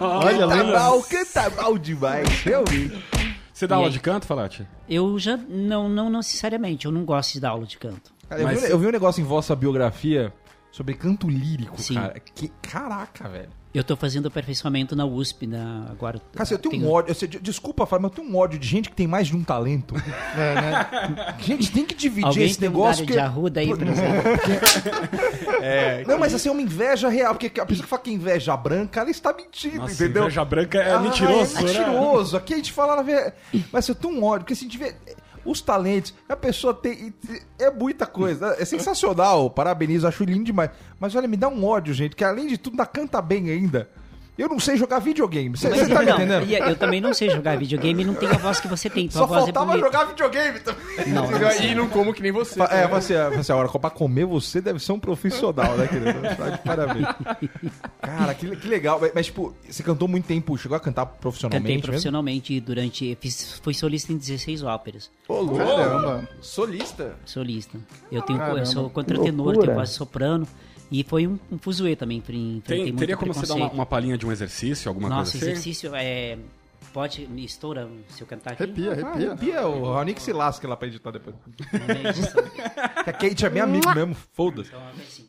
Olha, Canta lembra? mal, canta mal demais, realmente. Você dá E aula aí? de canto, Falati? Eu já, não, não necessariamente, eu não gosto de dar aula de canto. Cara, eu, Mas- vi, eu vi um negócio em vossa biografia sobre canto lírico, Sim. cara. Que, caraca, velho. Eu tô fazendo aperfeiçoamento na USP, na, agora. Cara, eu tenho um ódio. eu sei- desculpa, Fábio, mas eu tenho um ódio de gente que tem mais de um talento. É, né? Gente, tem que dividir Alguém esse tem negócio. que- de arruda aí pra Não, mas assim, é uma inveja real. Porque a pessoa que fala que é inveja branca, ela está mentindo, Nossa, entendeu? inveja branca é Ah, mentiroso, É né? mentiroso. Aqui a gente fala na verdade. Mas eu tenho um ódio, porque assim, tiver. Os talentos. A pessoa tem. É muita coisa. É sensacional. Parabenizo, acho lindo demais. Mas olha, me dá um ódio, gente, que além de tudo, ainda canta bem ainda. Eu não sei jogar videogame. Você tá me entendendo? Eu também não sei jogar videogame e não tenho a voz que você tem. Tua Só voz faltava é jogar videogame também. Não, não. E não como que nem você. É, você, você, agora, pra comer você deve ser um profissional, né, querido? Tá Parabéns. Cara, que, que legal. Mas, tipo, você cantou muito tempo, chegou a cantar profissionalmente Cantei mesmo? profissionalmente durante. Fiz, fui solista em 16 óperas. Ô, louco. Caramba. Solista. Solista. Eu, tenho, eu Caramba, sou que contratenor, tenho voz de soprano. E foi um, um fuzuê também. Tem, muito teria como você dar uma, uma palhinha de um exercício, alguma Nossa, coisa assim? exercício é. Pode. Me estoura se eu cantar aqui? Arrepia, arrepia. Arrepia, o Raoni que se lasca lá pra editar depois. Que a Kate é minha amiga mesmo, foda-se. Então, é assim.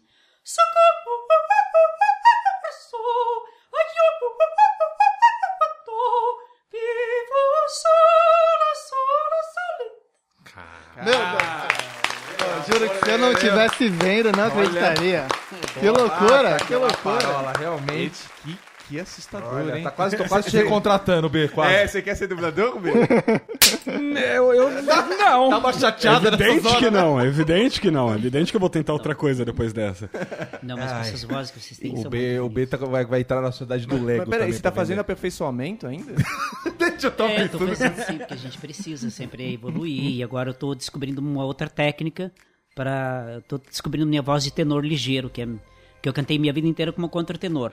Meu Deus. Eu juro que se eu não estivesse vendo, não acreditaria. Que loucura, que loucura. Parola, realmente. Que, que assustador, Olha, hein? tá quase, tô quase te recontratando, B, quase. É, você quer ser dublador, B? Eu, eu, não. Dá uma chateada é evidente que não, é evidente que não. É evidente que eu vou tentar outra coisa depois dessa. Não, mas com essas vozes que vocês têm O são B, o B tá- vai, vai entrar na sociedade do Lego Mas peraí, você tá fazendo aperfeiçoamento ainda? Deixa eu tô É, eu tô fazendo sim, porque a gente precisa sempre evoluir. E agora eu tô descobrindo uma outra técnica para. Tô descobrindo minha voz de tenor ligeiro, que é que eu cantei minha vida inteira como contratenor.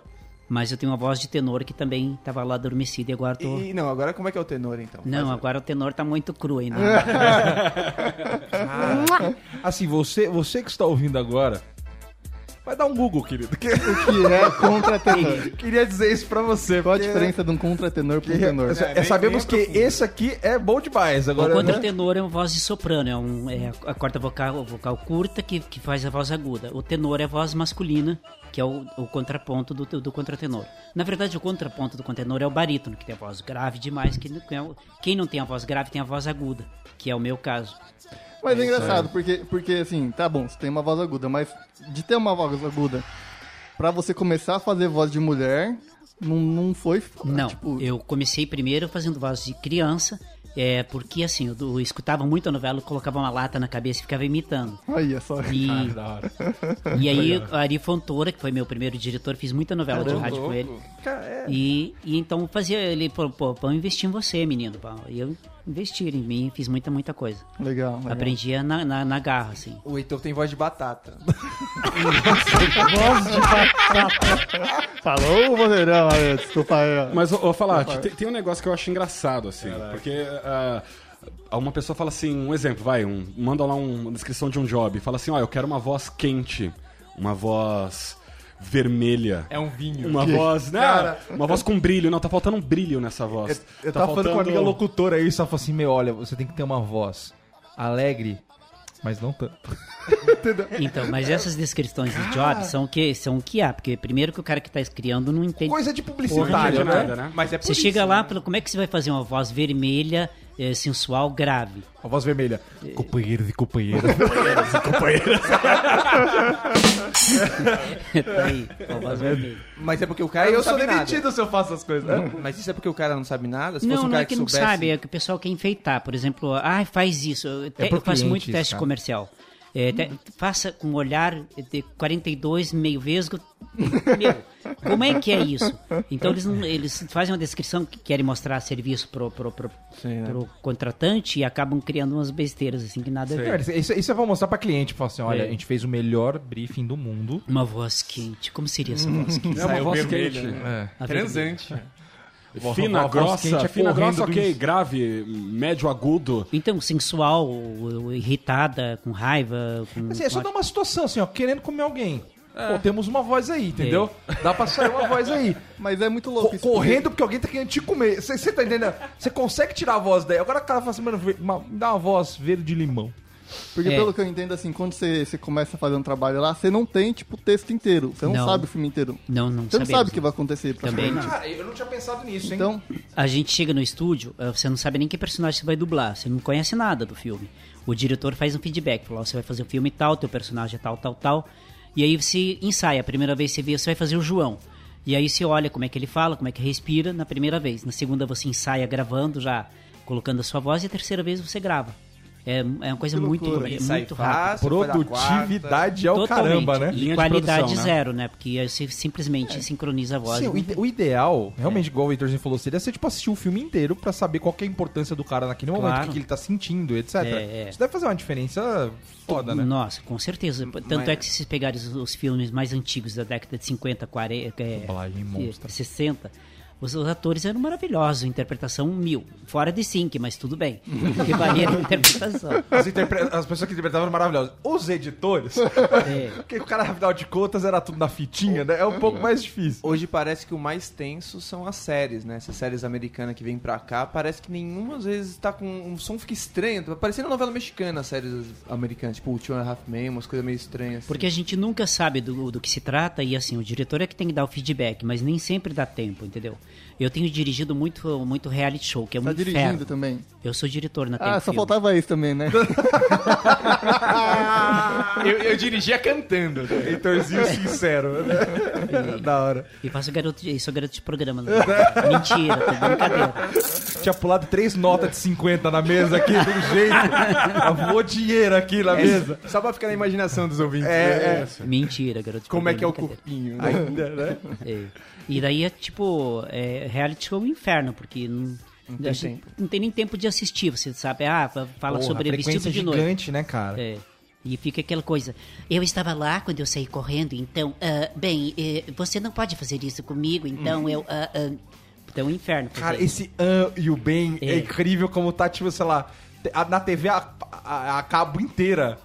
Mas eu tenho uma voz de tenor que também tava lá adormecida e agora tô. E, não, agora como é que é o tenor, então? Não, Faz- agora o tenor tá muito cru ainda. Assim, você, você que está ouvindo agora, vai dar um Google, querido. que- O que é contratenor? Queria dizer isso pra você. Qual a diferença de um contratenor para um tenor? é, bem- sabemos bem que profundo. esse aqui é bom demais. O Agora, né? contratenor é uma voz de soprano, é, um, é a corda vocal, vocal curta que, que faz a voz aguda. O tenor é a voz masculina, que é o, o contraponto do, do contratenor. Na verdade, o contraponto do contratenor é o barítono, que tem a voz grave demais. Que, é o- quem não tem a voz grave tem a voz aguda, que é o meu caso. Mas é engraçado, porque, porque assim, tá bom, você tem uma voz aguda, mas de ter uma voz aguda, pra você começar a fazer voz de mulher, não, não foi. Não, Tipo, eu comecei primeiro fazendo voz de criança, é, porque assim, eu, eu escutava muito a novela, eu colocava uma lata na cabeça e ficava imitando. Olha só. E, Da hora. e aí, o Ari Fontoura, que foi meu primeiro diretor, fiz muita novela de rádio com ele. E, e então fazia, ele falou, pô, vamos investir em você, menino. pá. E eu investi em mim, fiz muita, muita coisa. Legal. legal. Aprendia na, na, na garra, assim. O Heitor tem voz de batata. Voz de batata. Falou, vozeirão, aí, desculpa aí. Mas, ô, ô Falati, tem, tem um negócio que eu acho engraçado, assim. Porque ah, uma pessoa fala assim, um exemplo, vai, um, manda lá um- uma descrição de um job. Fala assim, ó, eu quero uma voz quente, uma voz vermelha. É um vinho. Uma voz, né? Uma voz com brilho. Não, tá faltando um brilho nessa voz. Eu Tá tava falando com uma faltando- amiga locutora aí, só falou assim: meu, olha, você tem que ter uma voz alegre, mas não tanto. Então, mas essas descrições de job são o que, são o que há, porque primeiro que o cara que tá criando não entende. Coisa de publicitário, né? nada, né? Mas é por Você isso, chega né? lá, fala, como é que você vai fazer uma voz vermelha, eh, sensual, grave? A voz vermelha. Companheiros e companheiras. tá aí, uma voz vermelha. Mas é porque o cara Aí não eu sou sabe demitido se eu faço essas coisas, né? Mas isso é porque o cara não sabe nada? Se fosse Não, um não cara é que não soubesse... sabe, é que o pessoal quer enfeitar. Por exemplo, ah, faz isso. Eu, te- pro eu faço muito isso, teste cara. comercial. É, te- faça com um olhar de 42 meio vesgo. Meu, como é que é isso? Então eles, não- eles fazem uma descrição que querem mostrar serviço pro, pro, pro, né? pro contratante e acabam criando umas besteiras assim que nada a ver. Isso, isso eu vou mostrar pra cliente. Falar assim: olha, É. a gente fez o melhor briefing do mundo. Uma voz quente. Como seria essa voz quente? É uma Saiu voz vermelho, quente. né? É. Vermelha. Transante. Fina, grossa, é fina, grossa, ok, grave, médio, agudo. Então, sensual, irritada, com raiva. Com, Assim, é só com dar uma situação, assim, ó, querendo comer alguém. Pô, temos uma voz aí, entendeu? Dá pra sair uma voz aí. Mas é muito louco Co- isso. correndo porque alguém tá querendo te comer. Você tá entendendo? Você consegue tirar a voz daí. Agora o cara fala assim, mano, me dá uma voz verde de limão. Porque É. pelo que eu entendo, assim, quando você, você começa a fazer um trabalho lá, você não tem, tipo, o texto inteiro. Você não, Não. sabe o filme inteiro. Não, não Você não sabe o que não. vai acontecer pra Também frente. não. Cara, eu não tinha pensado nisso, hein? Então, A gente chega no estúdio, eh, você não sabe nem que personagem você vai dublar, você não conhece nada do filme. O diretor faz um feedback, fala, ó, você vai fazer um filme tal, teu personagem é tal, tal, tal. E aí você ensaia, a primeira vez você vê, você vai fazer o João. E aí você olha como é que ele fala, como é que respira na primeira vez. Na segunda você ensaia gravando, já colocando a sua voz, e a terceira vez você grava. É, é uma coisa muito, loucura. é muito rápida. Produtividade é o Totalmente. caramba, né? E Linha qualidade produção, né? zero, né? Porque aí você simplesmente sincroniza a voz. Sim, o, não- ide- o ideal, realmente, igual o Heitorzinho falou, seria você tipo, assistir o filme inteiro pra saber qual que é a importância do cara naquele momento, Claro. o que, que ele tá sentindo, etc. É, é. Isso deve fazer uma diferença foda, né? Nossa, com certeza. Tanto é que se vocês pegarem os, os filmes mais antigos da década de 50, 40, é, Dublagem monstra. 60, os, os atores eram maravilhosos, interpretação mil. Fora de sync, mas tudo bem. Porque valia a interpretação. As, interpre- as pessoas que interpretavam eram maravilhosas. Os editores, É. porque o cara, afinal de contas, era tudo na fitinha, né? É um pouco mais difícil. Hoje parece que o mais tenso são as séries, né? Essas séries americanas que vêm pra cá, parece que nenhuma às vezes tá com. Um som fica estranho. Tá parecendo novela mexicana, as séries americanas, tipo o Two and a Half Men, umas coisas meio estranhas. Porque a gente nunca sabe do, do que se trata e assim, o diretor é que tem que dar o feedback, mas nem sempre dá tempo, entendeu? Eu tenho dirigido muito, muito reality show, que é Tá um dirigindo inferno. também. Eu sou diretor na Ah, só Filmes. faltava isso também, né? eu, eu dirigia cantando. Heitorzinho sincero, né? da hora. E faço garoto, de- sou garoto de programa. né? Mentira, tô brincadeira. Tinha pulado três notas de 50 na mesa aqui, do jeito. Avô dinheiro aqui na mesa. Só pra ficar na imaginação dos ouvintes. É, né? Mentira, garoto de Como é programa. que é o corpinho? Ainda, né? É. E daí é tipo, é, reality show é um inferno, porque não, tem gente tempo. não tem nem tempo de assistir, você sabe? Ah, fa- fala Porra, sobre vestido de noite. gigante, né, cara? É. E fica aquela coisa. Eu estava lá quando eu saí correndo, então, ah, bem, eh, você não pode fazer isso comigo, então eu. ah, ah, Então é um inferno. Cara, esse an e o bem é. É. incrível como tá, tipo, sei lá, na TV a, a- a cabo inteira.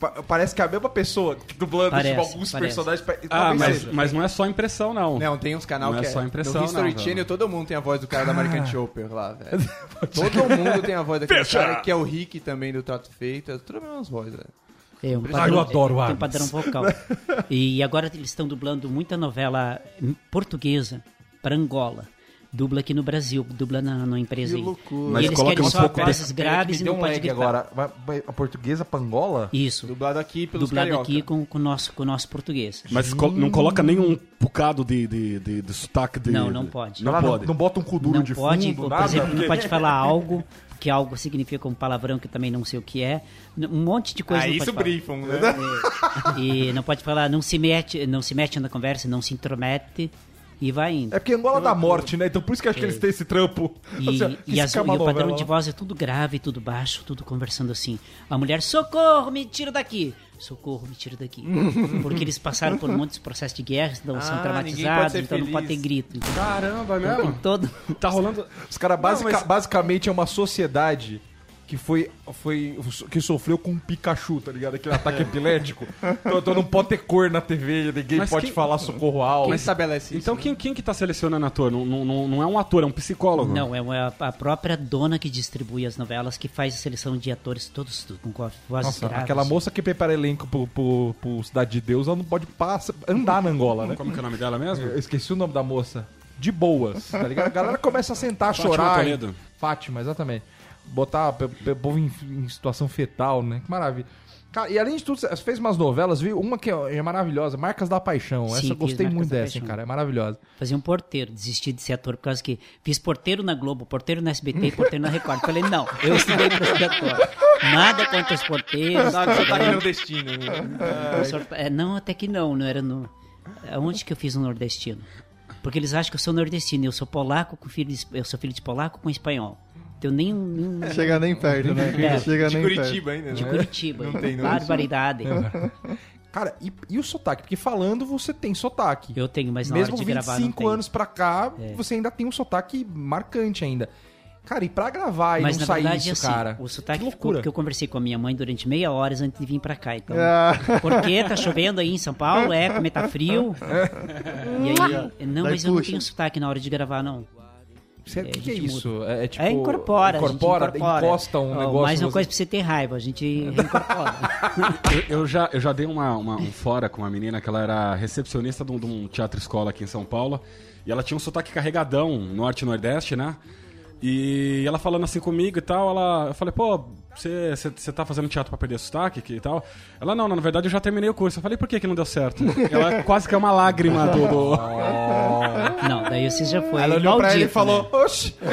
Pa- Parece que é a mesma pessoa dublando Parece, tipo, alguns parece. personagens. Ah, mas, seja. mas não é só impressão, não. Não, tem uns canal Não que é só impressão, No History não, Channel todo mundo tem a voz do cara da American Chopper lá, velho. todo mundo tem a voz daquele cara, que é o Rick também do Trato Feito. É tudo a mesma voz, velho. É um Ah, eu adoro o é, tem um padrão vocal. e agora eles estão dublando muita novela portuguesa para Angola. Dubla aqui no Brasil, dubla na, na empresa Que aí. loucura. E Mas eles coloca querem um só pouco vozes Peraí que graves e não um pode gritar. agora. A portuguesa pangola? Isso. Dublado aqui pelos Dublado carioca. aqui com com o nosso, com o nosso português. Mas col- não coloca nenhum bocado de, de, de, de sotaque de. Não, não de- pode. Não Não, pode. não bota um cu duro não de pode, fundo, por nada? exemplo, não pode falar algo, que algo significa um palavrão que eu também não sei o que é. Um monte de coisa Ah, não isso pode falar. brifam, né? E não pode falar, não se mete, não se mete na conversa, não se intromete e vai indo. É porque Angola dá morte, né? Então por isso que eu acho que eles têm esse trampo. E, Assim, e, as- é e o padrão de voz é tudo grave, tudo baixo, tudo conversando assim. A mulher, socorro, me tira daqui. Socorro, me tira daqui. Porque eles passaram por muitos processos de guerra, então Ah, são traumatizados, então não pode ter feliz. grito. Então, Caramba, é mesmo? todo... Tá rolando. Os caras mas- basicamente é uma sociedade que foi, foi que sofreu com um Pikachu, tá ligado? Aquele ataque epilético. Então, então não pode ter cor na TV, ninguém Mas pode quem- falar socorro alto. Quem estabelece isso? Então quem, quem que tá selecionando ator? Não, não, não não é um ator, é um psicólogo. Não, é uma- a própria dona que distribui as novelas, que faz a seleção de atores todos com vozes Nossa, graves. aquela moça que prepara elenco pro, pro, pro Cidade de Deus, ela não pode passa, andar na Angola, né? Como que é o nome dela mesmo? Eu esqueci o nome da moça. De boas, tá ligado? A galera começa a sentar, Fátima chorar. Toledo. Fátima, exatamente. Botar pe- povo em, em situação fetal, né? Que maravilha. Cara, e além de tudo, você fez umas novelas, viu? Uma que é é maravilhosa, Marcas da Paixão. Sim, Essa eu gostei Marcas muito dessa, hein, cara. É maravilhosa. Fazia um porteiro, desisti de ser ator por causa que fiz porteiro na Globo, porteiro na SBT e porteiro na Record. Falei, não, eu estudei pra ser ator. Nada contra os porteiros. Sabe, você tá aqui no destino. né? Sou- é, não, até que não, não era no. Onde que eu fiz o nordestino? Porque eles acham que eu sou nordestino, eu sou polaco com filho de, eu sou filho de polaco com espanhol. Nem, nem Chega nem perto, né? É. Chega De nem Curitiba ainda, de né? Curitiba. Não tem, não. Barbaridade. Cara, e, e o sotaque? Porque falando você tem sotaque. Eu tenho, mas na Mesmo hora de gravar não 25 tem. É. anos pra cá, você ainda tem um sotaque marcante ainda. Cara, e pra gravar e Mas não na sair verdade, isso, assim, cara? o sotaque que ficou porque eu conversei com a minha mãe durante meia hora antes de vir pra cá. Então, Ah, por que tá chovendo aí em São Paulo? É, como é tá frio? E aí, não, Daí mas eu não tenho sotaque na hora de gravar, não. O que, que é isso? É, é tipo. é, incorpora. Incorpora, incorpora. encosta um Ó, negócio. Mais uma coisa pra você ter raiva, a gente incorpora. Eu, eu já, eu já dei uma, uma- um fora com uma menina que ela era recepcionista de um, de um teatro escola aqui em São Paulo. E ela tinha um sotaque carregadão, norte e nordeste, né? E ela falando assim comigo e tal, ela, eu falei, pô, você, você, você tá fazendo teatro pra perder sotaque que- e tal? Ela, não, não, na verdade eu já terminei o curso. Eu falei, por que que não deu certo? ela quase que é uma lágrima do... do- Não, daí você já foi Ela olhou pra ele e maldito, falou, né? oxi.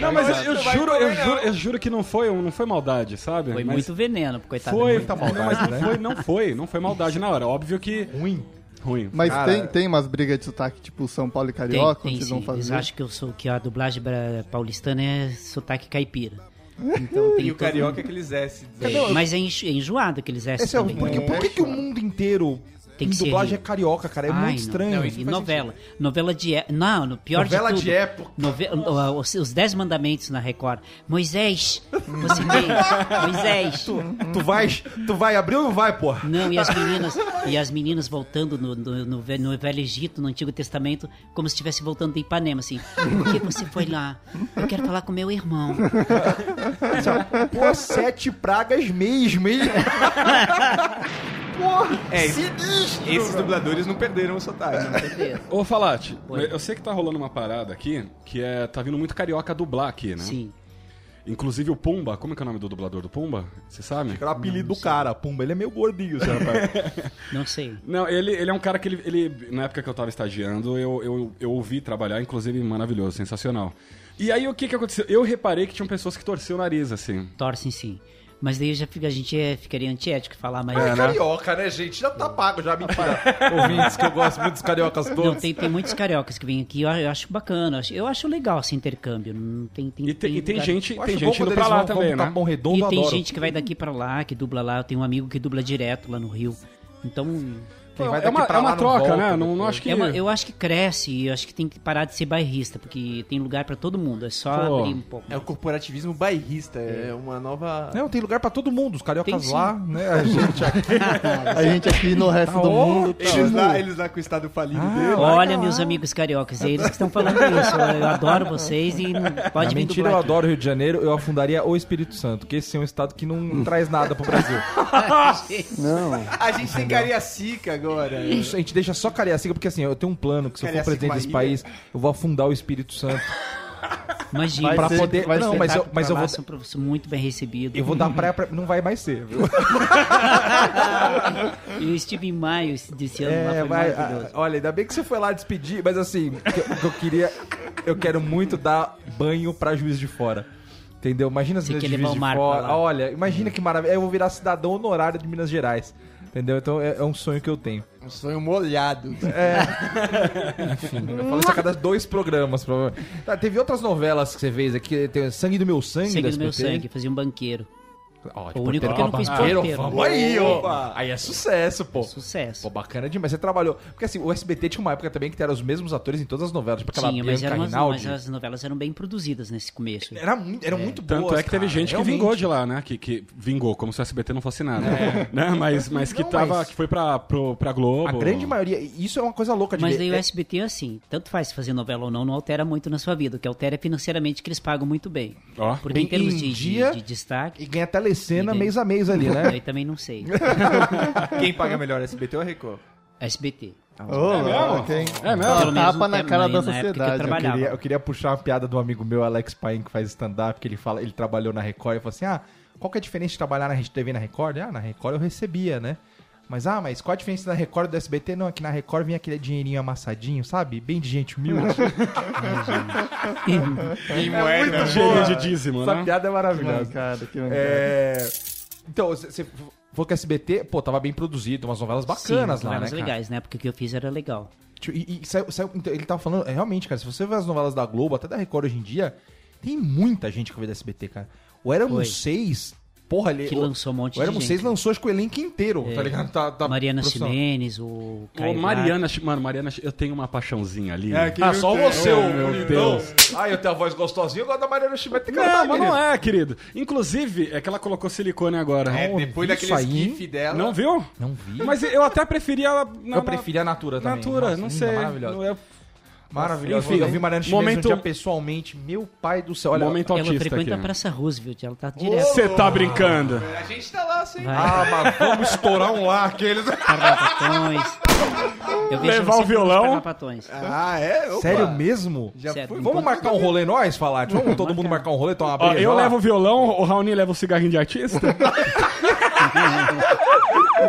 Não, mas eu, eu juro, eu juro, eu juro que não foi, não foi maldade, sabe? Foi Mas muito veneno, coitado. Foi, muita maldade, não, mas não né? foi, não foi, não foi maldade na hora. Óbvio que Ruim. Ruim. Mas Cara, tem, tem umas brigas de sotaque, tipo São Paulo e Tem, Carioca, tem onde vocês vão Eles fazer? acham que eu sou que a dublagem paulistana é sotaque caipira. Então tem E o carioca é aqueles S. É, mas é enjo- é enjoado aqueles S Esse é o, também. por que, por que, que o mundo inteiro Tem em que ser dublagem é rio. carioca, cara? É Ai, muito não. estranho. Não, e novela. Novela de. é- Não, no pior Novela de tudo. de época. Os, os Dez Mandamentos na Record. Moisés, você veio. Moisés. Tu vai, tu vai abrir ou não vai, porra? Não, e as meninas, e as meninas voltando no, no, no no Velho Egito, no Antigo Testamento, como se estivesse voltando de Ipanema, assim. Por que você foi lá? Eu quero falar com meu irmão. Pô, sete pragas mesmo, hein? Porra, É, sinistro! Esses dubladores não perderam o sotaque. né? Ô, Falate, Oi. eu sei que tá rolando uma parada aqui, que é. Tá vindo muito carioca dublar aqui, né? Sim. Inclusive o Pumba, como é que é o nome do dublador do Pumba? Você sabe? Era o apelido do cara, Pumba. Ele é meio gordinho, rapaz. Não sei. Não, ele, ele é um cara que ele, ele- Na época que eu tava estagiando, eu, eu, eu ouvi trabalhar, inclusive maravilhoso, sensacional. E aí o que que aconteceu? Eu reparei que tinham pessoas que torciam o nariz, assim. Torcem sim. Mas daí já fica, a gente é- ficaria antiético falar, mas. É carioca, né, gente? Já tá pago, já. Mentira. Ouvintes que eu gosto muito dos cariocas Não, todos. tem, tem muitos cariocas que vêm aqui, eu, eu acho bacana. eu acho- Eu acho legal esse intercâmbio. Não tem, tem, E tem, e tem lugar- gente, tem gente indo pra lá vão- também, né? Bom Redondo, E tem adoro. gente que vai daqui pra lá, que dubla lá. Eu tenho um amigo que dubla direto lá no Rio. Então, Quem vai é daqui uma, pra é lá uma não troca, volta né? Não, não acho que. é uma- eu acho que cresce e eu acho que tem que parar de ser bairrista, porque tem lugar pra todo mundo. É só Pô. abrir um pouco. É o corporativismo bairrista, é uma nova. Não, tem lugar pra todo mundo. Os cariocas Tem lá, né? A gente aqui. A gente aqui no resto do ó, mundo. tá- Eles lá, eles lá com o estado falido dele. Olha, meus amigos cariocas, é eles que estão falando isso. Eu, adoro vocês e pode vir mentira, eu adoro o Rio de Janeiro. Eu afundaria o Espírito Santo, que esse é um estado que não traz nada pro Brasil. Não. A gente tem Cariacica agora. Isso, a gente deixa só Cariacica, porque assim, eu tenho um plano que se eu for presidente desse país, eu vou afundar o Espírito Santo. Imagina. Pra ser- poder. vai Não, mas eu, mas eu vou. lá, são muito bem recebidos. Eu vou dar praia pra. Não vai mais ser, viu? E eu estive em maio desse ano lá, É, foi vai, ah, olha, ainda bem que você foi lá despedir, mas assim, o que, o que eu queria. Eu quero muito dar banho pra juiz de fora. Entendeu? Imagina as quer de fora. lá. Olha, imagina que maravilha. Eu vou virar cidadão honorário de Minas Gerais. Entendeu? Então é, é um sonho que eu tenho. Um sonho molhado. Eu falo isso a cada dois programas, provavelmente. Tá, teve outras novelas que você fez aqui. Tem Sangue do Meu Sangue. Sangue do meu sangue, fazia um banqueiro. Ó, O único que eu não fiz Banqueiro, porteiro. Vamos aí, ó. Aí é sucesso, pô. Sucesso. Pô, bacana demais. Você trabalhou. Porque assim, o SBT tinha uma época também que eram os mesmos atores em todas as novelas. Tipo aquela mas, Bianca eram umas- mas as novelas eram bem produzidas nesse começo. Era muito, eram muito Tanto boas, é que teve cara, gente que realmente. vingou de lá, né? Que, que vingou, como se o SBT não fosse nada. Né? Mas, mas que, Não, tava, mas- que foi pra, pro, pra Globo. A grande maioria. Isso é uma coisa louca de Mas ver. daí o É- SBT é assim, tanto faz se fazer novela ou não, não altera muito na sua vida. O que altera é financeiramente que eles pagam muito bem. Ó. Porque Bem, em termos de, de- dia- de destaque, E ganha telecena ganha- mês a mês ali, né? aí também não sei. Quem paga melhor, SBT ou Record? SBT. Louco, hein? É mesmo? Pelo menos tapa na cara da eu sociedade. Eu trabalhava. queria, eu queria puxar uma piada do amigo meu, Alex Paim, que faz stand-up, que ele fala, ele trabalhou na Record e falou assim: ah, qual que é a diferença de trabalhar na Rede TV e na Record? Ah, na Record eu recebia, né? Mas, ah, mas qual a diferença da Record e do SBT? Não, é que na Record vinha aquele dinheirinho amassadinho, sabe? Bem de gente humilde. É muito Cheio de dízimo, Essa né? piada é Que maravilhosa. mancada, que mancada. É... Então, você falou que SBT, pô, tava bem produzido, umas novelas bacanas Sim, lá, né, novelas cara? legais, né? Porque o que eu fiz era legal. Tipo, E, e saiu- saiu- então, ele tava falando, é, realmente, cara, se você ver as novelas da Globo, até da Record hoje em dia, tem muita gente que veio da SBT, cara. O Éramos Foi. Seis, porra, ele. Que o- lançou um monte o de Éramos gente. Seis lançou, acho que o elenco inteiro, tá ligado? Tá, tá Mariana. Ximenes, o Caio Mariana, mano, Mariana, eu tenho uma paixãozinha ali. Ah, só você, Oh, meu bonitão. Deus. Ah, eu tenho a voz gostosinha, eu gosto da Mariana Chimete. Tem que Não, cantar, mas não querido. é, querido. Inclusive, é que ela colocou silicone agora. É, Não, depois daquele gif dela. Não viu? Não vi. Mas eu até preferia ela. na- eu preferia a Natura na- também. Natura, Nossa, não sei. Maravilhosa. Não é- Maravilhosa. Enfim, eu vi Mariana Chimete momento- um dia pessoalmente. Meu pai do céu. Olha, Momento Ela autista frequenta a aqui. Praça Roosevelt, ela tá direto. Você tá brincando? A gente tá lá, sim. Vai, Ah, mas vamos estourar um lá, aqueles. Eu vejo Levar o violão. Ah, é? Opa. Sério mesmo? Sério, Vamos enquanto- marcar um rolê nós, falar? Vamos todo mundo marcar um rolê, tomar uma Ó, eu lá? levo o violão, o Raoni leva o cigarrinho de artista.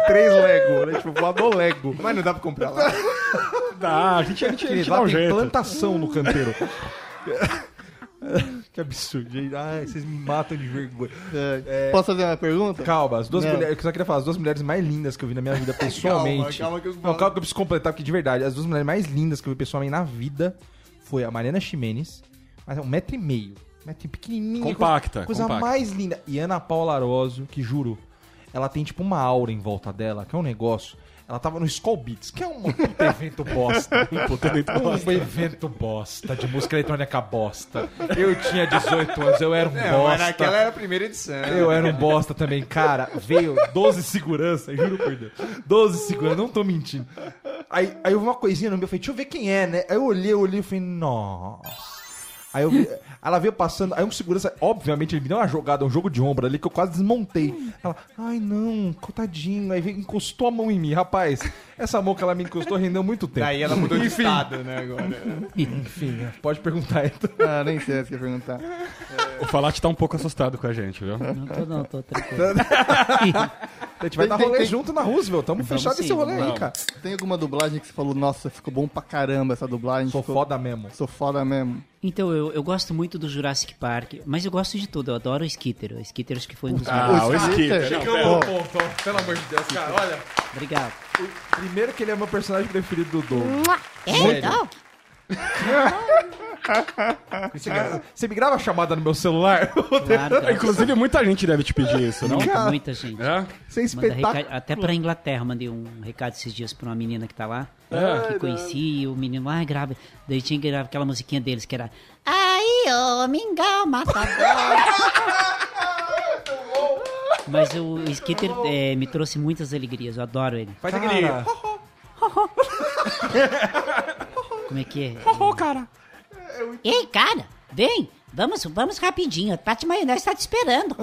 três Lego, né? Tipo, voador Lego. Mas não dá pra comprar lá. Dá, a gente, a gente, a gente Lá dá um tem jeito. plantação no canteiro. que absurdo, gente. Ai, vocês me matam de vergonha. É, Posso fazer uma pergunta? Calma, as duas Não. mulheres. Eu só queria falar, as duas mulheres mais lindas que eu vi na minha vida pessoalmente. calma que eu Não, calma que eu preciso completar, porque de verdade, as duas mulheres mais lindas que eu vi pessoalmente na vida foi a Mariana Ximenes, mas é um metro e meio. Um metro e pequenininha. Compacta, Coisa, coisa compacta. mais linda. E Ana Paula Aroso, que juro, ela tem tipo uma aura em volta dela, que é um negócio. Ela tava no Skull Beats, que é um puta evento bosta. Um puta evento bosta. Um evento bosta, de música eletrônica bosta. Eu tinha 18 anos, eu era um Não, mas bosta. naquela era a primeira edição. Eu era um bosta também, cara. Veio 12 segurança, juro por Deus. 12 segurança, não tô mentindo. Aí, aí eu vi uma coisinha no meu, eu falei, deixa eu ver quem é, né? Aí eu olhei, eu olhei e falei, nossa. Aí eu vi, ela veio passando, aí um segurança, obviamente, ele me deu uma jogada, um jogo de ombro ali que eu quase desmontei. Ela, ai não, coitadinho. Aí encostou a mão em mim, rapaz. Essa mão que ela me encostou rendeu muito tempo. Daí ela mudou de Enfim. estado, né, agora. Enfim, pode perguntar então. Ah, nem sei se quer perguntar. O Falate tá um pouco assustado com a gente, viu? Não tô, não, tô tranquilo. A gente vai Tem- dar tem- rolê tem- junto na Roosevelt. Tamo fechado sim, esse rolê aí, vamos. cara. Tem alguma dublagem que você falou, nossa, ficou bom pra caramba essa dublagem? Sou ficou... foda mesmo. Sou foda mesmo. Então, eu, eu gosto muito do Jurassic Park, mas eu gosto de tudo. Eu adoro o Skitter. O Skitter acho que foi um dos Ah, melhores. o ao ponto, ó. pelo amor de Deus, cara. Olha, Obrigado. Primeiro que ele é meu personagem preferido do Doug. É, então. Você, gra- você me grava a chamada no meu celular? Claro. Inclusive, muita gente deve te pedir isso, não? Muita, muita gente. É? Sem Manda espetáculo. recado- até pra Inglaterra, mandei um recado esses dias pra uma menina que tá lá, É. que conheci, e o menino, ai, grava. Daí tinha que gravar aquela musiquinha deles que era. Aí, ô, mingau, matador. Mas o Skitter eh, me trouxe muitas alegrias, eu adoro ele. Faz aquele... Como é que é? Ei, cara, vem. Vamos, vamos rapidinho. Tati Maionese tá te esperando.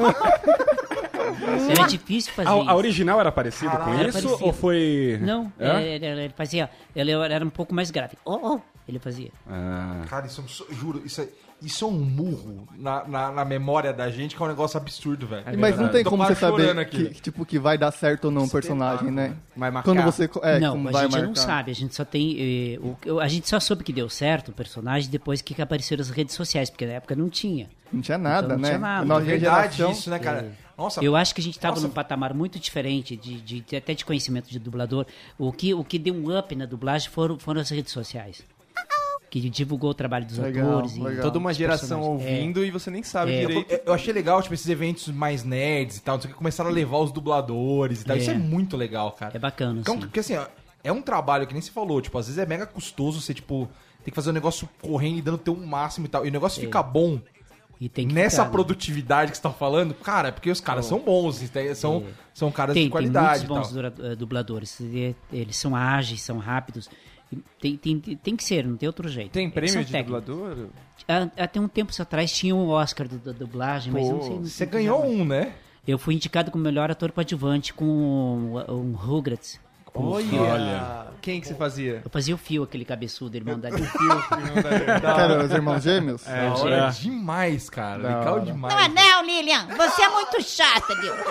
Era difícil fazer A, isso. a original era parecida com Era isso parecido. ou foi. Não, É? ele, ele- ele fazia. Ele era um pouco mais grave. Oh, oh, ele fazia. Ah. Cara, isso é um, so- juro, isso é, isso é um murro na, na, na memória da gente, que é um negócio absurdo, velho. Mas não tem como você saber aqui, que, tipo, que vai dar certo ou não o personagem, né? Vai marcar. Quando você... É, não, como a vai gente marcar. não sabe. A gente só tem. eh, o- a gente só soube que deu certo o personagem depois que apareceram as redes sociais, porque na época não tinha. Não tinha nada, Então não né? tinha nada. A É verdade geração... isso, né, cara? Nossa, Eu acho que a gente estava num patamar muito diferente, de, de- de- até de conhecimento de dublador. O que, o que deu um up na dublagem foram, foram as redes sociais. Que divulgou o trabalho dos Legal, atores. e legal. Toda uma geração personagens. ouvindo e você nem sabe É. direito. eu, eu achei legal, tipo, esses eventos mais nerds e tal, não sei o que, começaram a levar os dubladores e tal. É. Isso é muito legal, cara. É bacana, Então, assim. porque assim, ó, é um trabalho que nem você falou, tipo, às vezes é mega custoso você, tipo, tem que fazer um negócio correndo e dando teu máximo e tal. E o negócio fica bom E tem que nessa ficar, né? produtividade que você tá falando, cara, é porque os caras são bons, são, são caras Tem, de qualidade tem muitos bons eh, dubladores. E- Eles são ágeis, são rápidos. Tem, tem, tem que ser, não tem outro jeito. Tem prêmio de dublador? Ah, Até um tempo atrás tinha o Oscar da dublagem, mas eu não sei. não Você ganhou um, né? Eu fui indicado como melhor ator coadjuvante com um, um Rugrats. O Phil. Olha. Quem que você fazia? Eu fazia o Fio, aquele cabeçudo, irmão da Cara, os irmãos gêmeos? Da hora demais, cara. Da Legal hora. demais. Não, não, Lilian. Você é muito chata, viu?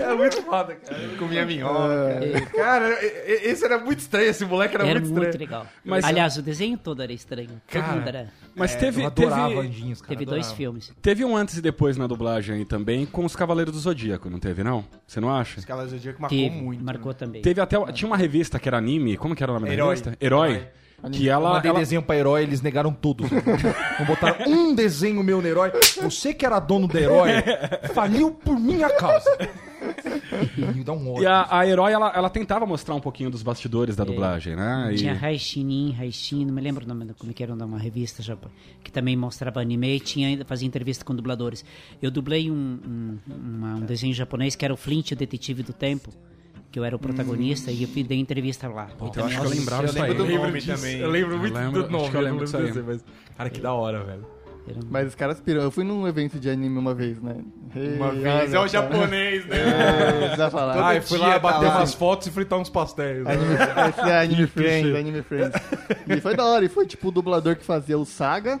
É muito foda, cara. Comia minhoca. Cara, e- e- esse era muito estranho, esse moleque era, Era muito muito, estranho. legal. Mas- Aliás, o desenho todo era estranho. Todo Cara, mundo era. Mas teve, Eu adorava teve, Anjinhos, cara. Teve dois filmes. teve um antes e depois na dublagem aí também com os Cavaleiros do Zodíaco, não teve, não? Você não acha? Escala Zodíaco marcou Teve, muito. marcou também. Teve até. Tinha uma revista que era anime, como que era o nome Herói. da revista? Herói. Que Eu ela. mandei ela- desenho pra herói, eles negaram todos. Não botaram um desenho meu no herói. Você que era dono do herói, faliu por minha causa. E dá um ódio. E a, a Herói, ela, ela tentava mostrar um pouquinho dos bastidores da dublagem, né? E- Tinha Raishinin, Raishin, não me lembro o nome, da- como que era uma revista já, que também mostrava anime e tinha, fazia entrevista com dubladores. Eu dublei um, um, uma- um desenho japonês que era o Flint, o Detetive do Tempo, que eu era o protagonista e eu dei entrevista lá. E eu também acho que eu lembrava Eu isso aí. lembro do nome disso. também. Eu lembro muito Eu lembro- do nome, acho que eu eu lembro lembro disso mas... Cara, que da hora, velho. Mas os caras piram. Eu fui num evento de anime uma vez, né? Uma Ei, vez, é o japonês, né? É, precisa falar. Ah, eu fui lá tá bater lá. umas fotos e fritar uns pastéis. Anime, esse é Anime Friends, Anime Friends. E foi da hora, e foi tipo o dublador que fazia o Saga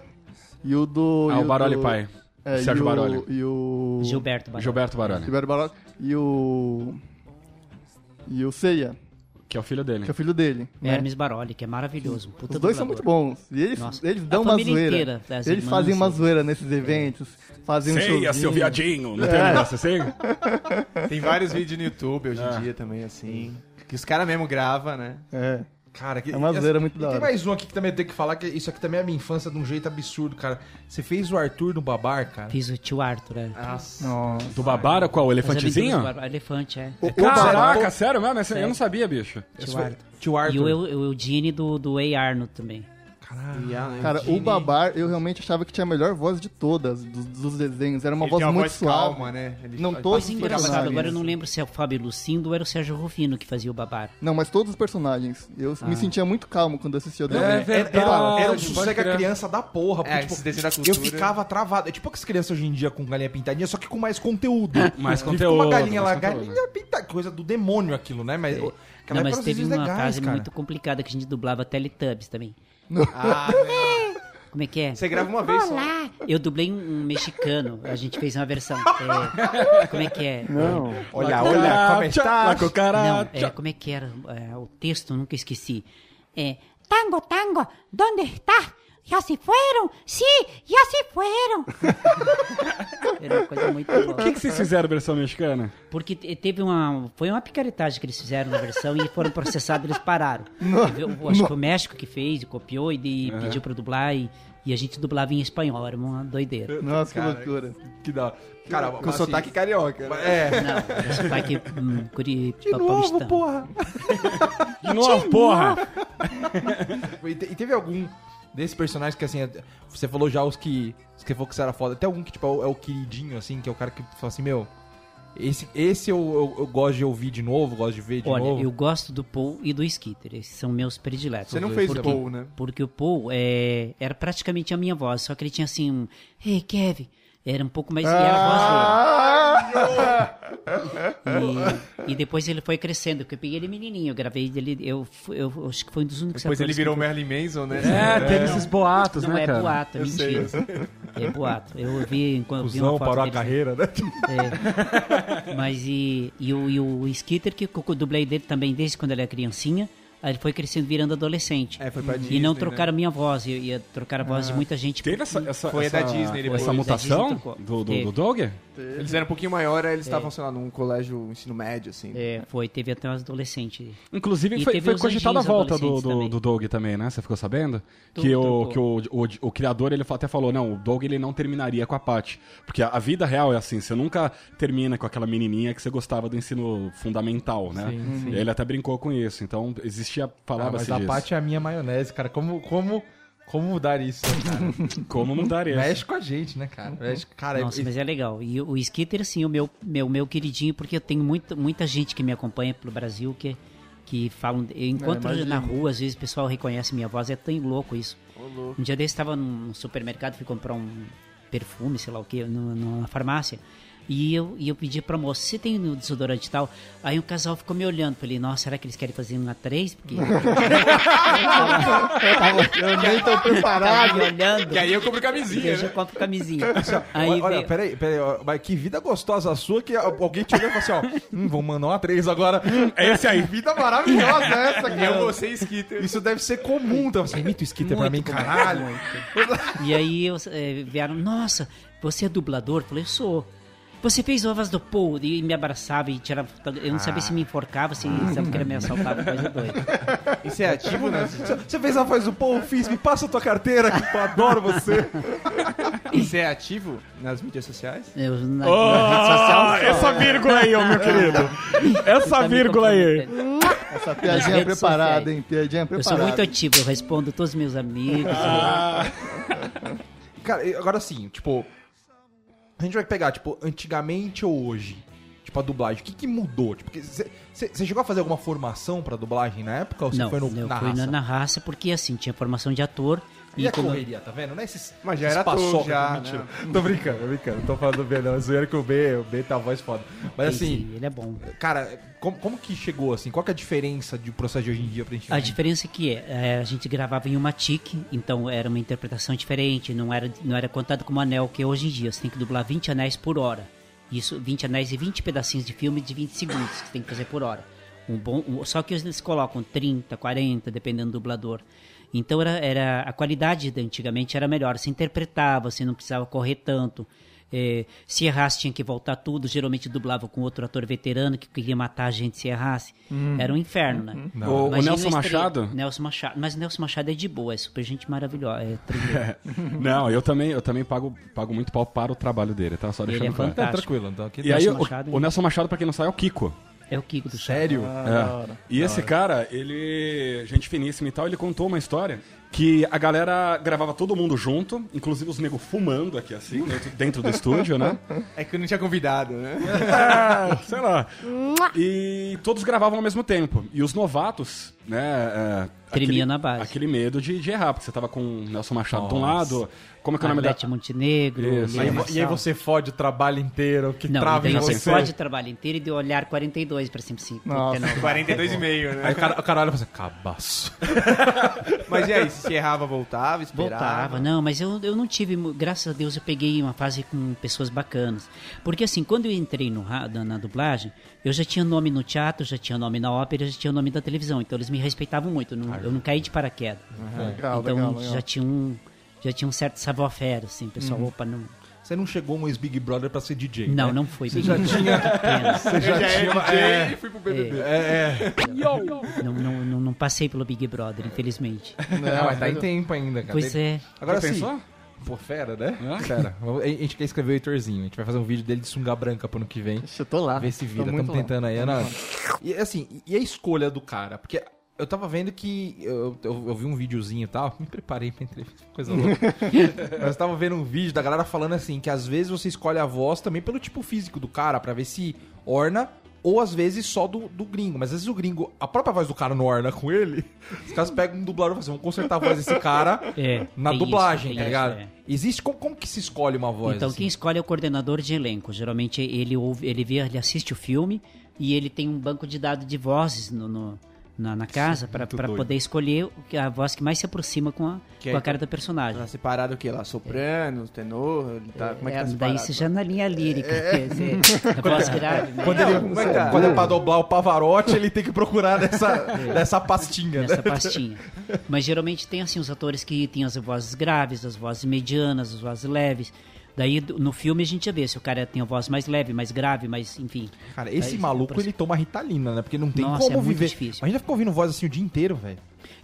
e o do. Ah, o Baroli do- pai. É, Sérgio e o, Baroli. E o. Gilberto Barão. Gilberto Baroni, Gilberto Baroli. E o. E o Seiya, que é o filho dele. que é o filho dele. né? Hermes Baroli, que é maravilhoso. um Puta Os dois são muito dublador. bons. E eles, Nossa. eles dão uma zoeira. inteira, eles irmãs, fazem uma zoeira nesses eventos. Fazem um Ceia, showzinho. seu viadinho. Não É. tem um negócio assim? Tem vários vídeos no YouTube hoje em É. dia também, assim. Que os caras mesmo gravam, né? É. Cara, que, É uma zoeira muito e da tem hora. mais um aqui que também eu tenho que falar, que isso aqui também é a minha infância de um jeito absurdo, cara. Você fez o Arthur no Babar, cara. Fiz o tio Arthur, é. Nossa. Nossa. Do Babara, qual? O elefantezinho? aventuras do Bar- Elefante, é. O, o Caraca, Babar- sério mesmo? Eu não sabia, bicho. Tio Arthur. Tio Arthur. E o, o Eugene do, do Ei Arno também. Caralho. Cara, o Babar, eu realmente achava que tinha a melhor voz de todas, dos, dos desenhos. Era uma Ele voz tem uma muito voz suave. calma, né? Ele Não, todos os engraçado, personagens. agora eu não lembro se é o Fábio Lucindo ou era o Sérgio Rufino que fazia o Babar. Não, mas todos os personagens. Eu Ah. me sentia muito calmo quando assistia o desenho. É Era, verdade. era, era um sossega criança da porra. Porque, É, tipo, desenho da eu ficava travado. É tipo as crianças hoje em dia com galinha pintadinha, só que com mais conteúdo. Mais conteúdo, Uma galinha lá, conteúdo. galinha pintada. Coisa do demônio aquilo, né? Mas, aquela Não, mas teve desenhos uma legais, fase cara. muito complicada que a gente dublava Teletubbies também. Ah, Como é que é? você grava uma vez só. Eu dublei um, um mexicano, a gente fez uma versão. É, como é que é? Não. Olha, olha, como está? Não, cucaracha. é, como é que era é, o texto? Nunca esqueci. É, Tango, tango, ¿dónde está? ¿Ya se fueron? Sí, ya se fueron. era uma coisa muito Por boa. que, que vocês fizeram versão mexicana? Porque te- teve uma. Foi uma picaretagem que eles fizeram na versão e foram processados eles pararam. Teve- eu acho que foi o México que fez, e copiou e de- pediu pra dublar e, e a gente dublava em espanhol, era uma doideira. Nossa, que loucura. Que da Cara, Com sotaque carioca. né? É. Não, sotaque hum, curi, De novo, paulistano. porra. De novo, porra! E, te- e teve algum desses personagens que, assim, é- você falou já os que, os que falou que você era foda. Tem algum que, tipo, é o, é o queridinho, assim, que é o cara que fala assim, meu... Esse, esse eu, eu, eu gosto de ouvir de novo, gosto de ver de Olha, novo. eu gosto do Paul e do Skitter, esses são meus prediletos. Você não fez o Porque- Paul, né? Porque o Paul é, era praticamente a minha voz, só que ele tinha assim um. Hey, Kevin! Era um pouco mais. e era a voz dele. E, e depois ele foi crescendo, porque eu peguei ele menininho, eu gravei ele. Eu, fu- eu, acho que foi um dos únicos Depois ele virou que- Merlin Manson, né? É, teve esses boatos, Não né, é cara? boato, é Eu sei, mentira. É boato. Eu vi quando vi Cusão, uma foto parou a dele- carreira, né? é. Mas e, e, o, e o Skitter, que eu dublei dele também desde quando ele era criancinha, aí ele foi crescendo virando adolescente. É, foi pra e Disney, não né? trocaram minha voz, eu ia trocar a voz de muita gente. Teve essa, essa, Foi essa, da Disney depois. essa mutação Disney, trocou. do, do, Teve. do? Eles eram um pouquinho maior, aí eles estavam, sei lá, num colégio ensino médio, assim. É, foi, teve até uns adolescentes. Inclusive, E foi, foi cogitada a volta do, do, também. do Doug também, né? Você ficou sabendo? Tudo que o, que o, o, o criador ele até falou: não, o Doug ele não terminaria com a Paty. Porque a, a vida real é assim: você nunca termina com aquela menininha que você gostava do ensino fundamental, né? Sim, sim. E ele até brincou com isso. Então, existia, Ah, falava-se mas a. Paty é a minha maionese, cara. Como, como, como mudar isso, né, cara? Como mudar isso? Mexe com a gente, né, cara? Mexe, cara, Nossa, é- mas é legal. E o Skitter, sim, o meu, meu, meu queridinho, porque eu tenho muita, muita gente que me acompanha pelo Brasil que, que falam. Eu encontro imagino. na rua, às vezes o pessoal reconhece minha voz, é tão louco isso. Um dia desse estava num supermercado, fui comprar um perfume, sei lá o que, numa farmácia. E eu, e eu pedi pra moça, você tem no desodorante e tal? Aí um casal ficou me olhando. Falei, nossa, será que eles querem fazer uma três? Porque Eu nem tô preparado. tava me olhando. E aí eu compro camisinha, Eu já né? compro camisinha. Aí olha, veio- peraí, peraí, ó, mas que vida gostosa a sua que alguém te olhou e falou assim, ó, hum, vamos mandar uma três agora. É esse aí. Vida maravilhosa essa, cara. Eu, você Skitter. Isso deve ser comum. Então, você imita o Skitter pra mim, Muito comum, caralho. E aí eu, eh, vieram, nossa, você é dublador? Eu falei, sou. Você fez ovas do Paul e me abraçava e tirava Eu não sabia se me enforcava, se sabe que era me assaltava, coisa doida. Isso é ativo, né? Você fez a voz do Paul, fiz, me passa a tua carteira, que eu adoro você. Isso é ativo nas mídias sociais? Eu, na, na rede social. só. essa vírgula aí, ô meu querido. Essa vírgula aí. Essa piadinha redes preparada, sociais. hein? Piadinha Eu preparada. sou muito ativo, eu respondo todos os meus amigos. Cara, e agora sim, tipo, a gente vai pegar, tipo, antigamente ou hoje, tipo, a dublagem, o que que mudou? Tipo, você chegou a fazer alguma formação pra dublagem na época ou você Não, foi no, eu na fui raça? na, na raça porque assim, tinha formação de ator, E, a como- correria, tá vendo? Não é esses, Mas já era paçoca, já, né? Tô brincando, tô brincando. Tô falando do B, não. É zoeira que o B, o B tá a voz foda. Mas Sim, assim, sim, ele é bom. cara, como, como que chegou assim? Qual que é a diferença de processo de hoje em dia pra gente A diferença é que é, a gente gravava em uma tic, então era uma interpretação diferente, não era, não era contado como anel que é hoje em dia. Você tem que dublar 20 anéis por hora. Isso, 20 anéis e 20 pedacinhos de filme de 20 segundos que você tem que fazer por hora. Um bom, um- só que eles colocam 30, 40, dependendo do dublador. Então era, era a qualidade da antigamente era melhor. Você interpretava, você não precisava correr tanto. É, se errasse tinha que voltar tudo. Geralmente dublava com outro ator veterano que queria matar a gente se errasse. Era um inferno, né? O- o Imagina Nelson Machado? Nelson Machado. Mas Nelson Machado é de boa, é super gente maravilhosa. É tranquilo. Não, eu também, eu também pago, pago muito pau para o trabalho dele, tá? Só Ele deixando é claro. Tá fantástico. tranquilo, então. Aqui E aí, Nelson o, Machado, o Nelson Machado, pra quem não sabe, é o Kiko. É o Kiko do. Sério? É. E esse cara, ele, gente finíssima e tal, ele contou uma história que a galera gravava todo mundo junto, inclusive os negros fumando aqui assim, dentro, dentro do estúdio, né? É que eu não tinha convidado, né? Ah, sei lá. E todos gravavam ao mesmo tempo. E os novatos, né? é, Tremia aquele- na base. Aquele medo de, de errar, porque você tava com o Nelson Machado de um Nossa. lado. Como é que é o nome. Arlete Montenegro. Aí, e aí você fode o trabalho inteiro, que Não, trava e em você. você pode o trabalho inteiro e de olhar 42 para cima. Sim, Nossa. 42,5, né? Aí o cara, o cara olha e fala assim, cabaço. Mas e aí, se errava, voltava, esperava? Voltava, não, mas eu, eu não tive, graças a Deus eu peguei uma fase com pessoas bacanas. Porque assim, quando eu entrei no, na, na dublagem, eu já tinha nome no teatro, já tinha nome na ópera, já tinha nome da televisão, então eles me respeitavam muito, não, eu não caí de paraquedas. Legal, então legal, legal. já tinha um já tinha um certo savoir-faire, assim, pessoal, Uhum. opa, não... Você não chegou um ex-Big Brother pra ser DJ, Não, né? não foi. Você já tinha... Você já, tinha... É, e fui pro BBB. é, é. Não, não, não, não passei pelo Big Brother, infelizmente. Não, mas tá em tempo ainda, cara. Pois é. Agora sim. pensou? Pô, fera, né? É? Fera. A gente quer escrever o Heitorzinho. A gente vai fazer um vídeo dele de sunga branca pro ano que vem. Ixi, eu tô lá. Ver se Tô vira. Estamos lá. tentando aí, Tô Ana. lá. E assim, e a escolha do cara? Porque eu tava vendo que. Eu, eu, eu vi um videozinho e tal. Me preparei pra entrevista. Coisa louca. Mas eu tava vendo um vídeo da galera falando assim: que às vezes você escolhe a voz também pelo tipo físico do cara, pra ver se orna. Ou às vezes só do, do gringo. Mas às vezes o gringo, a própria voz do cara não orna com ele. Os caras pegam um dublador e falam assim: vamos consertar a voz desse cara É, na tem dublagem, isso, tá tem ligado? isso, é. Existe. Como, como que se escolhe uma voz? Então, assim? quem escolhe é o coordenador de elenco. Geralmente ele ouve, ele vê, ele assiste o filme e ele tem um banco de dados de vozes no, no- na, na casa para poder escolher o que- a voz que mais se aproxima com a, Que com a cara do personagem. Tá separado o que lá? Soprano, tenor? ele Tá, como é que tá daí separado? você já na linha lírica, quer dizer, a voz grave. né? Quando, ele, é tá? quando é pra dobrar o Pavarotti, ele tem que procurar nessa, nessa pastinha, nessa né? pastinha. Mas geralmente tem assim os atores que têm as vozes graves, as vozes medianas, as vozes leves. Daí no filme a gente já vê se o cara tem a voz mais leve, mais grave, mais, enfim. Cara, esse Aí, maluco, ele toma Ritalina, né? Porque não tem Nossa, como é muito viver. difícil. Imagina ficar ouvindo voz assim o dia inteiro, velho.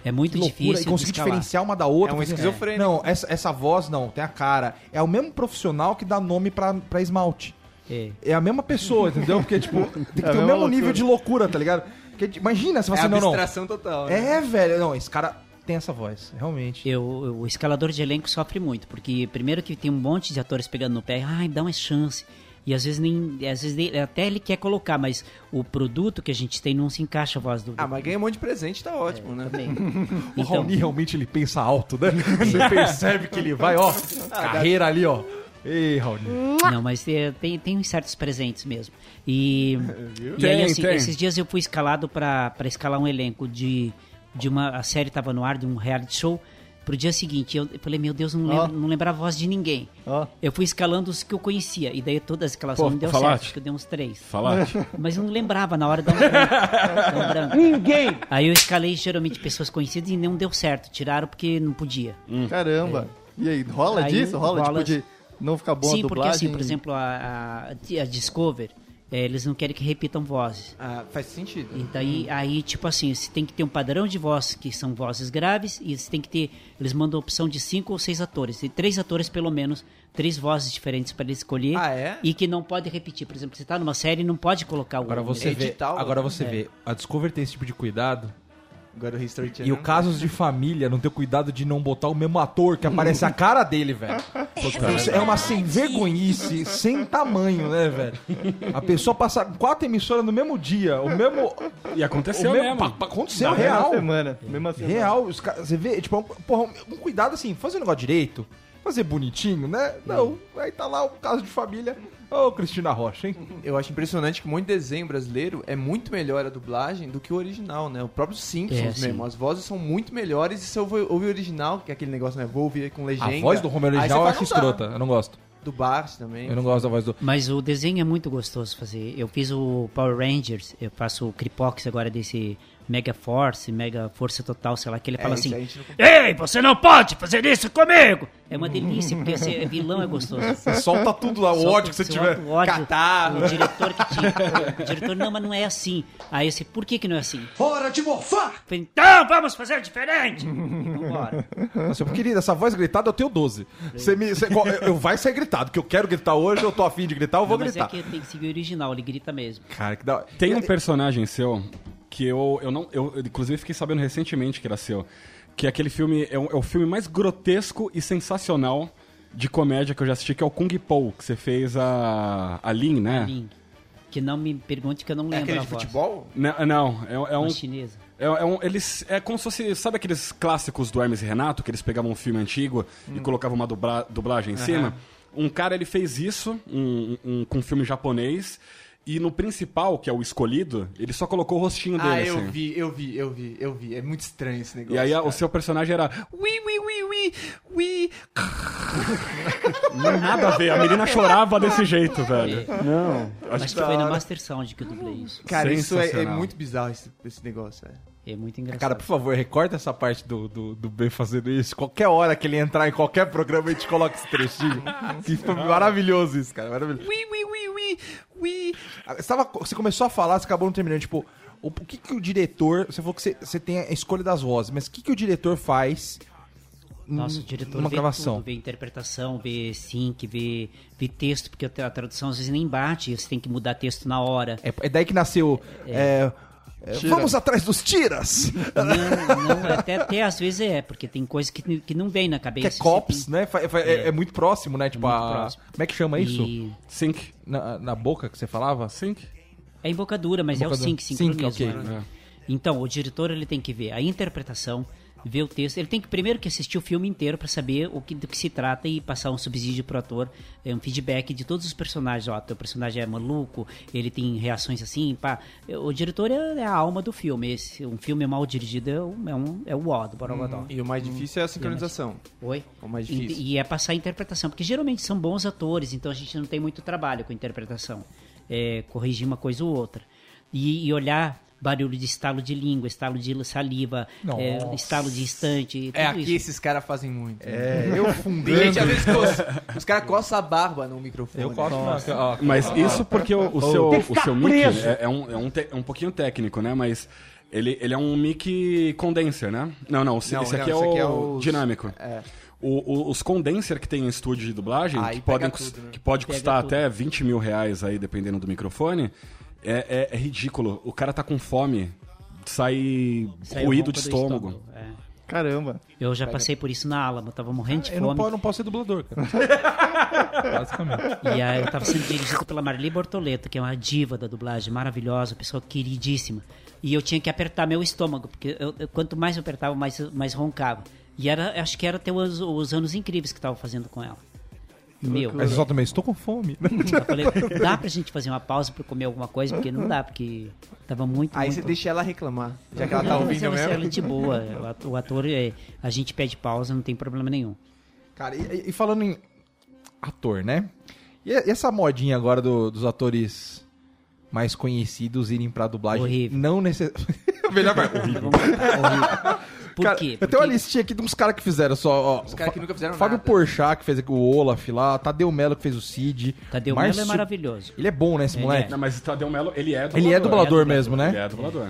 É muito Que loucura. difícil. E conseguir diferenciar uma da outra. É um Assim, esquizofrênico. Não, essa, essa voz não, tem a cara. É o mesmo profissional que dá nome pra, pra esmalte. É. É a mesma pessoa, entendeu? Porque, tipo, tem que É ter o mesmo loucura. nível de loucura, tá ligado? Porque, imagina se É você não, não. abstração total. né? É, velho. Não, esse cara tem essa voz, realmente. Eu, eu- o escalador de elenco sofre muito, porque primeiro que tem um monte de atores pegando no pé, ai, dá uma chance. E às vezes nem. Às vezes até ele quer colocar, mas o produto que a gente tem não se encaixa a voz do. Ah, mas ganha um monte de presente, tá ótimo, né? também. O Então, Raoni realmente ele pensa alto, né? Você percebe que ele vai, ó, carreira ali, ó. Ei, Raoni. não, mas é, tem, tem uns certos presentes mesmo. E, e aí, assim, tem. esses dias eu fui escalado pra escalar um elenco de, de uma. A série tava no ar, de um reality show. Pro dia seguinte, eu falei, meu Deus, não, lembro, não lembrava a voz de ninguém. Ó, Eu fui escalando os que eu conhecia, e daí todas as escalações Pô, não deu Falate. certo, acho que eu dei uns três. Falar. Mas eu não lembrava na hora dar um branco. Ninguém! Aí eu escalei geralmente pessoas conhecidas e não deu certo. Tiraram porque não podia. caramba. E aí, rola Aí disso? Rola, rola- tipo, de não ficar bom Sim, a porque dublagem? assim, por exemplo, a, a, a Discover, eh, eles não querem que repitam vozes. Ah, faz sentido. E daí, aí, tipo assim, você tem que ter um padrão de voz que são vozes graves e você tem que ter. Eles mandam a opção de cinco ou seis atores. E três atores, pelo menos, três vozes diferentes para ele escolher. Ah, é? E que não pode repetir. Por exemplo, você tá numa série e não pode colocar o. Agora você vê, agora você é. vê, a Discovery tem esse tipo de cuidado. Agora o History E Channel. o Casos de Família não ter cuidado de não botar o mesmo ator que aparece a cara dele, velho. Isso é uma sem vergonhice, sem tamanho, né, velho? A pessoa passar quatro emissoras no mesmo dia, o mesmo. E aconteceu o mesmo, mesmo. pa- pa- aconteceu, Na real. mesma semana. Mesma semana. Real, os caras, você vê, tipo, um, porra, um, um cuidado assim, fazer o negócio direito, fazer bonitinho, né? Não, aí tá lá o caso de família. Ô, Cristina Rocha, hein? Eu acho impressionante que muito desenho brasileiro é muito melhor a dublagem do que o original, né? O próprio Simpsons É, sim. mesmo. As vozes são muito melhores e se eu ouvir o original, que é aquele negócio, né? Vou ouvir com legenda. A voz do Romero original eu acho escrota, eu não gosto. Do Bart também. Eu não gosto da voz do. Mas o desenho é muito gostoso fazer. Eu fiz o Power Rangers, eu faço o Cripox agora desse Mega Force, Mega Força Total, sei lá, que ele É, fala assim: não- Ei, você não pode fazer isso comigo! É uma delícia, porque esse vilão é gostoso. Solta tudo lá, o Solta- ódio que você tiver. o ódio. Catarro. O diretor que tinha. O diretor, não, mas não é assim. Aí eu sei, por que, que não é assim? Hora de morfar! Falei, Então vamos fazer diferente! Vambora. Nossa, querida, essa voz gritada eu tenho 12. Você me, você- eu, eu vai ser gritado, que eu quero gritar hoje, eu tô afim de gritar, eu vou Não, mas gritar. é que tem que seguir o original, ele grita mesmo. Cara, que da Tem um personagem seu que eu, eu não. Eu, inclusive fiquei sabendo recentemente que era seu. Que é aquele filme. É, o- é o filme mais grotesco e sensacional de comédia que eu já assisti, que é o Kung Po, que você fez a. a Lin, né? Link. Que não me pergunte que eu não É lembro aquele a de voz. futebol? Não, não, é, é um. Chinesa. É, é um, eles, é como se fosse, sabe aqueles clássicos do Hermes e Renato, que eles pegavam um filme antigo e colocavam uma dubla, dublagem em cima? Um cara, ele fez isso um, um- com um filme japonês, e no principal, que é o escolhido, ele só colocou o rostinho Ah, dele, eu assim. vi, eu vi, eu vi, eu vi. É muito estranho esse negócio. E aí cara. o seu personagem era... Ui, ui, ui, ui, ui. Não nada a ver, a menina chorava desse jeito, velho. Não. Acho que foi na Master Sound que eu dublei isso. Cara, isso é, é muito bizarro esse, esse negócio, velho. É muito engraçado. Cara, por favor, recorta essa parte do, do, do Ben fazendo isso. Qualquer hora que ele entrar em qualquer programa, a gente coloca esse trechinho. que foi maravilhoso isso, cara. Maravilhoso. Ui, ui, ui, ui, ui. Ah, Você, tava- você começou a falar, você acabou não terminando. Tipo, o, o que, que o diretor. Você falou que você, você tem a escolha das vozes, mas o que, que o diretor faz Nossa, o diretor numa vê gravação? tudo, vê interpretação, vê sync, vê, vê texto, porque a tradução às vezes nem bate, você tem que mudar texto na hora. É, é daí que nasceu. é, é, Tira. vamos atrás dos tiras! Não, não, até, até às vezes é, porque tem coisa que, que não vem na que cabeça. é você cops, tem- né? Fa- É, é muito próximo, né? Tipo, a. próximo. Como é que chama isso? E Sync. Na, na boca que você falava? Sync. é embocadura, mas é o sync, Sync, sincronismo. ok. né? Então, o diretor ele tem que ver a interpretação, ver o texto. Ele tem que primeiro que assistir o filme inteiro para saber o que, do que se trata e passar um subsídio pro ator, é, um feedback de todos os personagens. Ó, teu personagem é maluco, ele tem reações assim, pá. O diretor é, é a alma do filme. Esse, um filme mal dirigido é, um, é, um, é o ó do Borogodó. E o mais difícil é a sincronização. Oi? O mais E, difícil. e é passar a interpretação, porque geralmente são bons atores, então a gente não tem muito trabalho com interpretação. É, corrigir uma coisa ou outra. E, e olhar barulho de estalo de língua, estalo de saliva, é, estalo de estante, tudo É, aqui isso. esses caras fazem muito. É, eu Tem fundando. gente, às vezes, coça- os caras coçam a barba no microfone. Eu Nossa. ó, Mas isso porque o, o seu, o seu mic é, é um, é, um te- é um pouquinho técnico, né? Mas ele, ele é um mic condenser, né? Não, não, esse, Não, esse não, aqui, é esse aqui o é os- dinâmico. É. O- o- os condenser que tem em estúdio de dublagem, Aí que, podem, tudo, né? que pode Pega custar tudo. até 20 mil reais aí, dependendo do microfone, é, é- é ridículo. O cara tá com fome, sai, ruído de do estômago. É. Caramba. Eu já passei por isso na Alamo, tava morrendo de Eu não fome. posso, não posso ser dublador, cara. Basicamente. E aí eu tava sendo dirigido pela Marli Bortoleto, que é uma diva da dublagem, maravilhosa, pessoa queridíssima. E eu tinha que apertar meu estômago, porque eu- eu- quanto mais eu apertava, mais, mais roncava. E era, acho que era até os, os anos incríveis que eu tava fazendo com ela. Meu, Mas eu só também estou com fome. eu falei, dá pra gente fazer uma pausa pra comer alguma coisa? Porque não dá, porque tava muito, Aí muito... você deixa ela reclamar, já que ela tá Não, ouvindo ela, ela é mesmo. de boa. O ator, o ator, é, a gente pede pausa, não tem problema nenhum. Cara, e, e falando em ator, né? E, e essa modinha agora do- dos atores mais conhecidos irem pra dublagem? Horrível. Não necessariamente. Melhor vai. Horrível. Horrível. Por Cara, quê? Eu tenho uma Porque- listinha aqui de uns caras que fizeram só. Ó, Os caras que nunca fizeram Fábio nada. Porchat, que fez aqui o Olaf lá, Tadeu Melo, que fez o Cid. Tadeu Márcio- Mello é maravilhoso. Ele é bom, né, esse Ele moleque? Não, mas o Tadeu Melo, ele é dublador. Ele é dublador Ele é mesmo, né? Ele é dublador.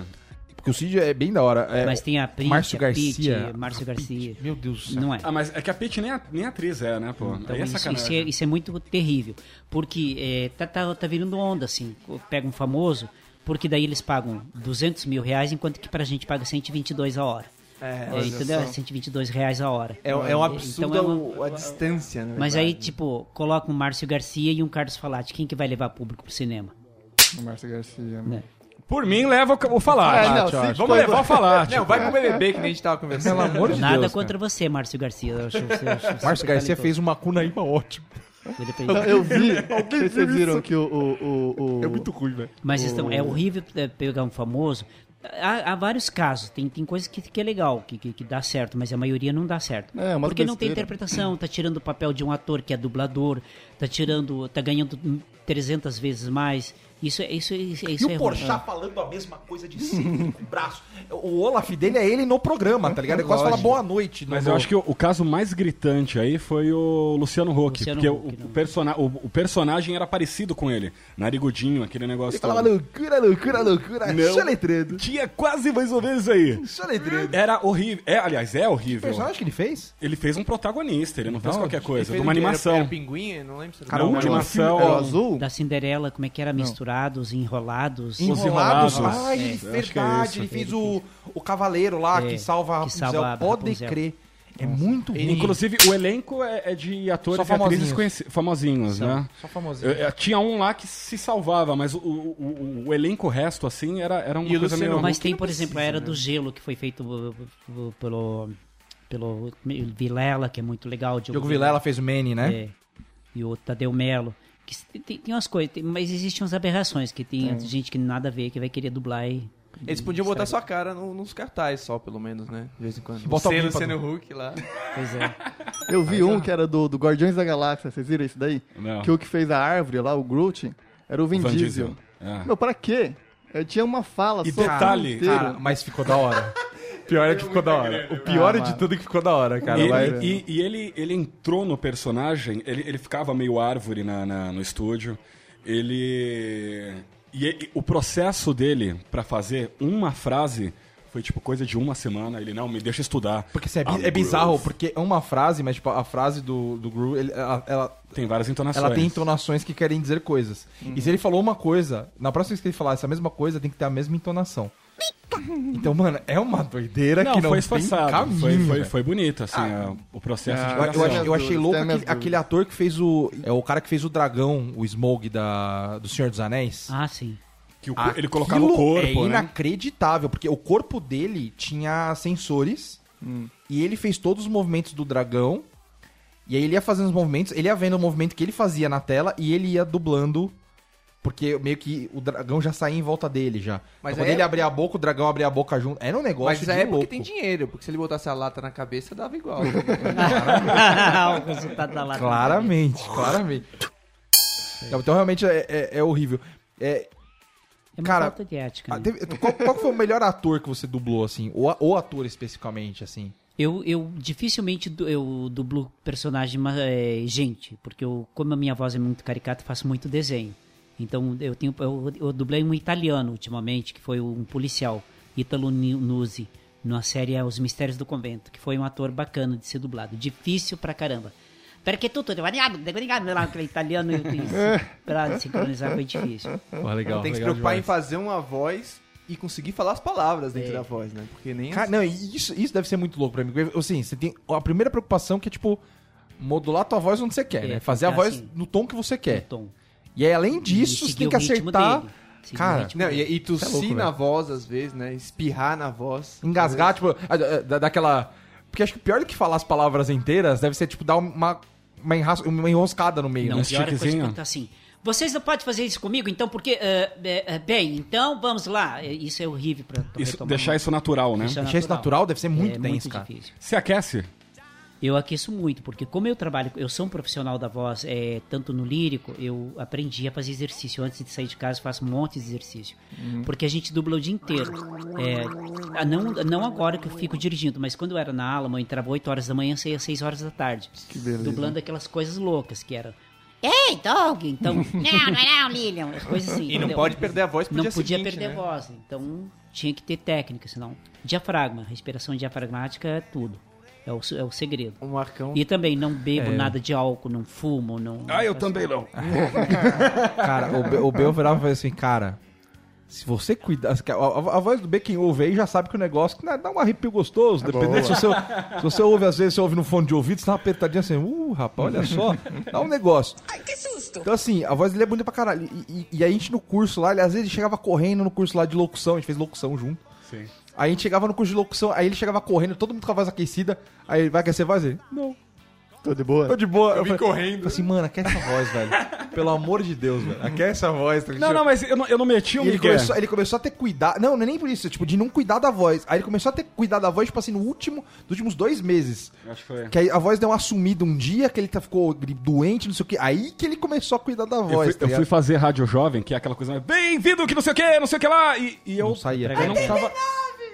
Porque o Cid é bem da hora. É, Mas tem a Prit, Márcio a Garcia. Pete, Márcio Garcia. Meu Deus do céu. Não é. Ah, mas é que a Pete nem, a- nem atriz é, né, pô? Então, é isso, isso, é, isso é muito terrível. Porque é, tá, tá, tá virando onda, assim. Pega um famoso, porque daí eles pagam 200 mil reais, enquanto que pra gente paga 122 a hora. É, É, entendeu? É 122 reais a hora. é, é um absurdo Então é uma- a, distância, né? Mas aí, tipo, coloca um Márcio Garcia e um Carlos Falati. Quem que vai levar público pro cinema? O Márcio Garcia. né? Né? Por mim, leva o, o Falate. Ah, não, acho. Vamos levar o Falate. Não, vai pro BBB que nem a gente tava conversando. Pelo amor de Nada Deus. contra você, Márcio Garcia. Eu acho, você- acho Márcio Garcia talentoso. fez uma. Ele fez- Não, eu vi. vocês viram que o. o, o, o- É muito ruim, velho. Mas então, é horrível é, pegar um famoso. Há, há vários casos, tem, tem coisas que, que é legal, que, que, que dá certo, mas a maioria não dá certo. É, Porque não tem besteira. interpretação, tá tirando o papel de um ator que é dublador, tá tirando, tá ganhando 300 vezes mais. Isso, é- isso, isso, isso E é o ruim. Porchat falando a mesma coisa de sempre, com o braço. O Olaf dele é ele no programa, tá ligado? Ele quase fala boa noite. no- Mas no- eu acho que o, o caso mais gritante aí foi o Luciano Huck. Luciano porque Huck, o, o, persona- o- o personagem era parecido com ele. Narigudinho, aquele negócio Ele falava todo. loucura, loucura, loucura. Não. Soletredo. Tinha quase mais ou menos aí. Soletredo. Era horrível. É, aliás, é O horrível. personagem que ele fez? Ele fez um protagonista, ele não fez Não, qualquer coisa. De uma o quê? Era- animação. Era pinguim? Não lembro se era Cara, último animação. É o azul? Da Cinderela, como é que era? Enrolados. Enrolados. Enrolados. Ah, ele, É, eu acho que é verdade. isso. ele fez o, o cavaleiro lá É, que salva a que salva Rapunzel. a Pode Rapunzel. crer. É muito ruim. Inclusive, o elenco é, é de atores Só e atrizes famosinhos. conheci- famosinhos, São. né? Só famosinho. Eu- eu- tinha um lá que se salvava, mas o, o, o- o elenco resto, assim, era, era uma E coisa meio... Mas tem, por exemplo, a precisa, Era né? do Gelo, que foi feito uh, uh, pelo, pelo Vilela, que é muito legal. o Diogo Vilela fez o Manny, né? É, e o Tadeu Melo. Que tem, tem umas coisas, tem- mas existem umas aberrações, que tem gente que nada a ver, que vai querer dublar e... Eles podiam botar sua cara no- nos cartazes só, pelo menos, né? De vez em quando. Bota Você, pra- Luciano Huck lá. Pois é. Eu vi um que era do, do Guardiões da Galáxia, vocês viram isso daí? Não. Que o que fez a árvore lá, o Groot, era o Vin, Van Diesel. Diesel. É. Meu, pra quê? Eu tinha uma fala E só o detalhe. Cara, mas ficou da hora. Pior é que ficou da hora. O pior Ah, de tudo é que ficou da hora, cara. E, Vai- e- e ele, ele entrou no personagem, ele, ele ficava meio árvore na, na- no estúdio. Ele. E, e o processo dele pra fazer uma frase foi tipo coisa de uma semana. Ele, não, me deixa estudar. Porque assim, é, bi- I'm é bizarro, Groove. porque é uma frase, mas tipo, a frase do, do Gru, ele- ela, ela, Tem várias entonações. ela tem entonações que querem dizer coisas. Uhum. E se ele falou uma coisa, na próxima vez que ele falar essa mesma coisa, tem que ter a mesma entonação. Então, mano, é uma doideira Não, que não foi tem esforçado. caminho. foi, foi, foi bonito, assim, a- o processo de Eu, eu achei, eu achei dúvidas, louco aquele, aquele ator que fez o. É o cara que fez o dragão, o Smoke da, do Senhor dos Anéis. Ah, sim. Que o co- ele colocava o corpo, É né? inacreditável, porque o corpo dele tinha sensores e ele fez todos os movimentos do dragão. E aí ele ia fazendo os movimentos, ele ia vendo o movimento que ele fazia na tela e ele ia dublando. Porque meio que o dragão já saía em volta dele já. Mas Mas quando aí ele é- abria a boca, o dragão abria a boca junto. Era um negócio Mas de é porque louco. tem dinheiro, porque se ele botasse a lata na cabeça, dava igual. o resultado da lata. Claramente, claramente. Não, Então realmente é, é- é horrível. É, É uma Cara, falta de ética. ah, né? teve- qual, qual foi o melhor ator que você dublou, assim? Ou, ou ator especificamente, assim? Eu, eu dificilmente du- eu dublo personagem mas, é, gente, porque eu, como a minha voz é muito caricata, faço muito desenho. Então eu tenho eu, eu dublei um italiano ultimamente, que foi um policial, Italo Nuzzi, na série Os Mistérios do Convento, que foi um ator bacana de ser dublado. Difícil pra caramba. Perché tutto aquele italiano eu tenho- pra sincronizar foi difícil. Pô, legal, tem que se preocupar em demais. fazer uma voz e conseguir falar as palavras dentro É. da voz, né? Porque nem Cara, não, e isso, isso deve ser muito louco pra mim. Assim, você tem a primeira preocupação que é, tipo, modular tua voz onde você quer, É, né? Fazer a voz assim. no tom que você quer. tom. E aí, além disso, você tem que acertar, Cara, Não, e, e tossir louco, na velho. voz, às vezes, né? Espirrar na voz. engasgar, tipo, da- daquela... Porque acho que o pior do que falar as palavras inteiras deve ser, tipo, dar uma, uma, enras- uma enroscada no meio, Não, né? pior é tá assim. Vocês não podem fazer isso comigo, então, porque. eh, bem, então vamos lá. Eh, Isso é horrível pra Isso- retomar deixar uma- isso natural, né? Deixar Deixar isso natural deve ser muito é tenso, muito cara. difícil. Se aquece. Eu aqueço muito, porque como eu trabalho, eu sou um profissional da voz, é, tanto no lírico, eu aprendi a fazer exercício. Antes de sair de casa, eu faço um monte de exercício. Porque a gente dubla o dia inteiro. É, ah, não, não agora que eu fico dirigindo, mas quando eu era na Alamo, eu entrava 8 horas da manhã, saía 6 horas da tarde. beleza. Dublando aquelas coisas loucas que eram. Ei, Doug! Então. não, não é não, Lilian. Coisas assim. E não entendeu? pode perder a voz pro Não dia podia seguinte, perder né? a voz. Então tinha que ter técnica, senão. Diafragma, respiração diafragmática é tudo. É o, é o segredo. O Marcão. E também não É. bebo nada de álcool, não fumo, não. Ah, eu também não. Cara, o, Be- o Bel virava e falava assim, cara, Se você cuidar. A, a- a voz do Beck quem ouve aí já sabe que o negócio né, dá um arrepio gostoso. dependendo boa. se você, se você ouve, às vezes, você ouve no fone de ouvido, você dá uma apertadinha assim, uh, rapaz, olha só. Dá um negócio. Ai, que susto! Então, assim, a voz dele é bonita pra caralho. E, e- e a gente no curso lá, ele às vezes chegava correndo no curso lá de locução, a gente fez locução junto. Sim. Aí a gente chegava no curso de locução, aí ele chegava correndo, todo mundo com a voz aquecida. Aí ele vai aquecer a voz? Não. Tô de boa? Tô de boa. Eu, vim falei, correndo. Assim, mano, aquece essa voz, velho. Pelo amor de Deus, velho. Aquece a voz. tá Não, não, mas eu não, eu não meti o ele começou, ele começou a ter cuidado. Não, não é nem por isso, tipo, de não cuidar da voz. Aí ele começou a ter cuidado da voz, tipo assim, no último, nos últimos dois meses. Acho que foi. Que aí a voz deu uma sumida um dia, que ele tá- ficou doente, não sei o quê. Aí que ele começou a cuidar da Eu voz. fui, tá eu fui fazer rádio jovem, que é aquela coisa, bem-vindo que não sei o que, não sei o que lá, e, e eu Não saía. Eu não tava,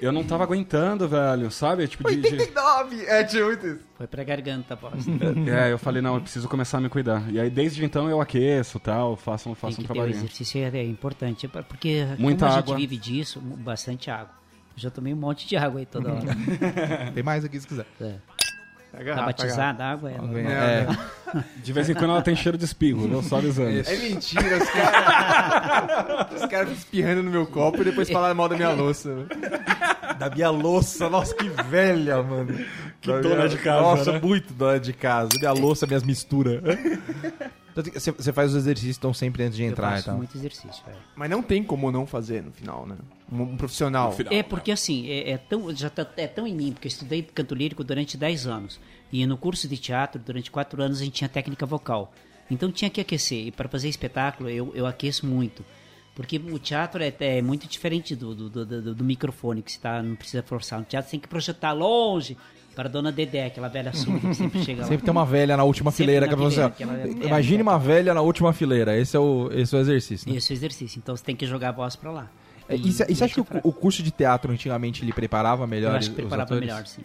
eu não tava aguentando, velho, sabe? Tipo, de, de- 89! É, tinha muito isso. Foi pra garganta a voz. é, eu falei, não, eu preciso começar a me cuidar. E aí, desde então, eu aqueço tal, faço, Tem faço um que ter o trabalhinho. exercício, é é importante. Porque Muita como a água. gente vive disso, bastante água. Eu já tomei um monte de água aí toda hora. Tem mais aqui se quiser. É. Tá Tá garrafa, batizada a água? É, É. De vez em quando ela tem cheiro de espirro, viu? Só avisando. É mentira, os caras. os caras espirrando no meu copo e depois falaram mal da minha louça. Da minha louça, nossa, que velha, mano. Que dona de casa, Nossa, né? muito dona de casa. Minha louça, minhas misturas. Então, Você faz os exercícios então sempre antes de Eu entrar e faço tal. muito exercício. é. Mas não tem como não fazer no final, né? Um, um profissional. É porque assim, é, é tão, já tá, é tão em mim, porque eu estudei canto lírico durante 10 anos. E no curso de teatro, durante 4 anos, a gente tinha técnica vocal. Então tinha que aquecer. E para fazer espetáculo, eu, eu aqueço muito. Porque o teatro é, é muito diferente do, do, do, do- do microfone, que você tá, não precisa forçar. No teatro você tem que projetar longe para a dona Dedé, aquela velha surda que sempre chega lá. Sempre tem uma velha na última Sempre fileira. na que você, fileira, que ela- é, imagine é. uma velha na última fileira. Esse é o, esse é o exercício. Né? Esse é o exercício. Então você tem que jogar a voz para lá. É, E, você- e você acha que o, o curso de teatro antigamente ele preparava melhor Eu acho que preparava melhor, sim.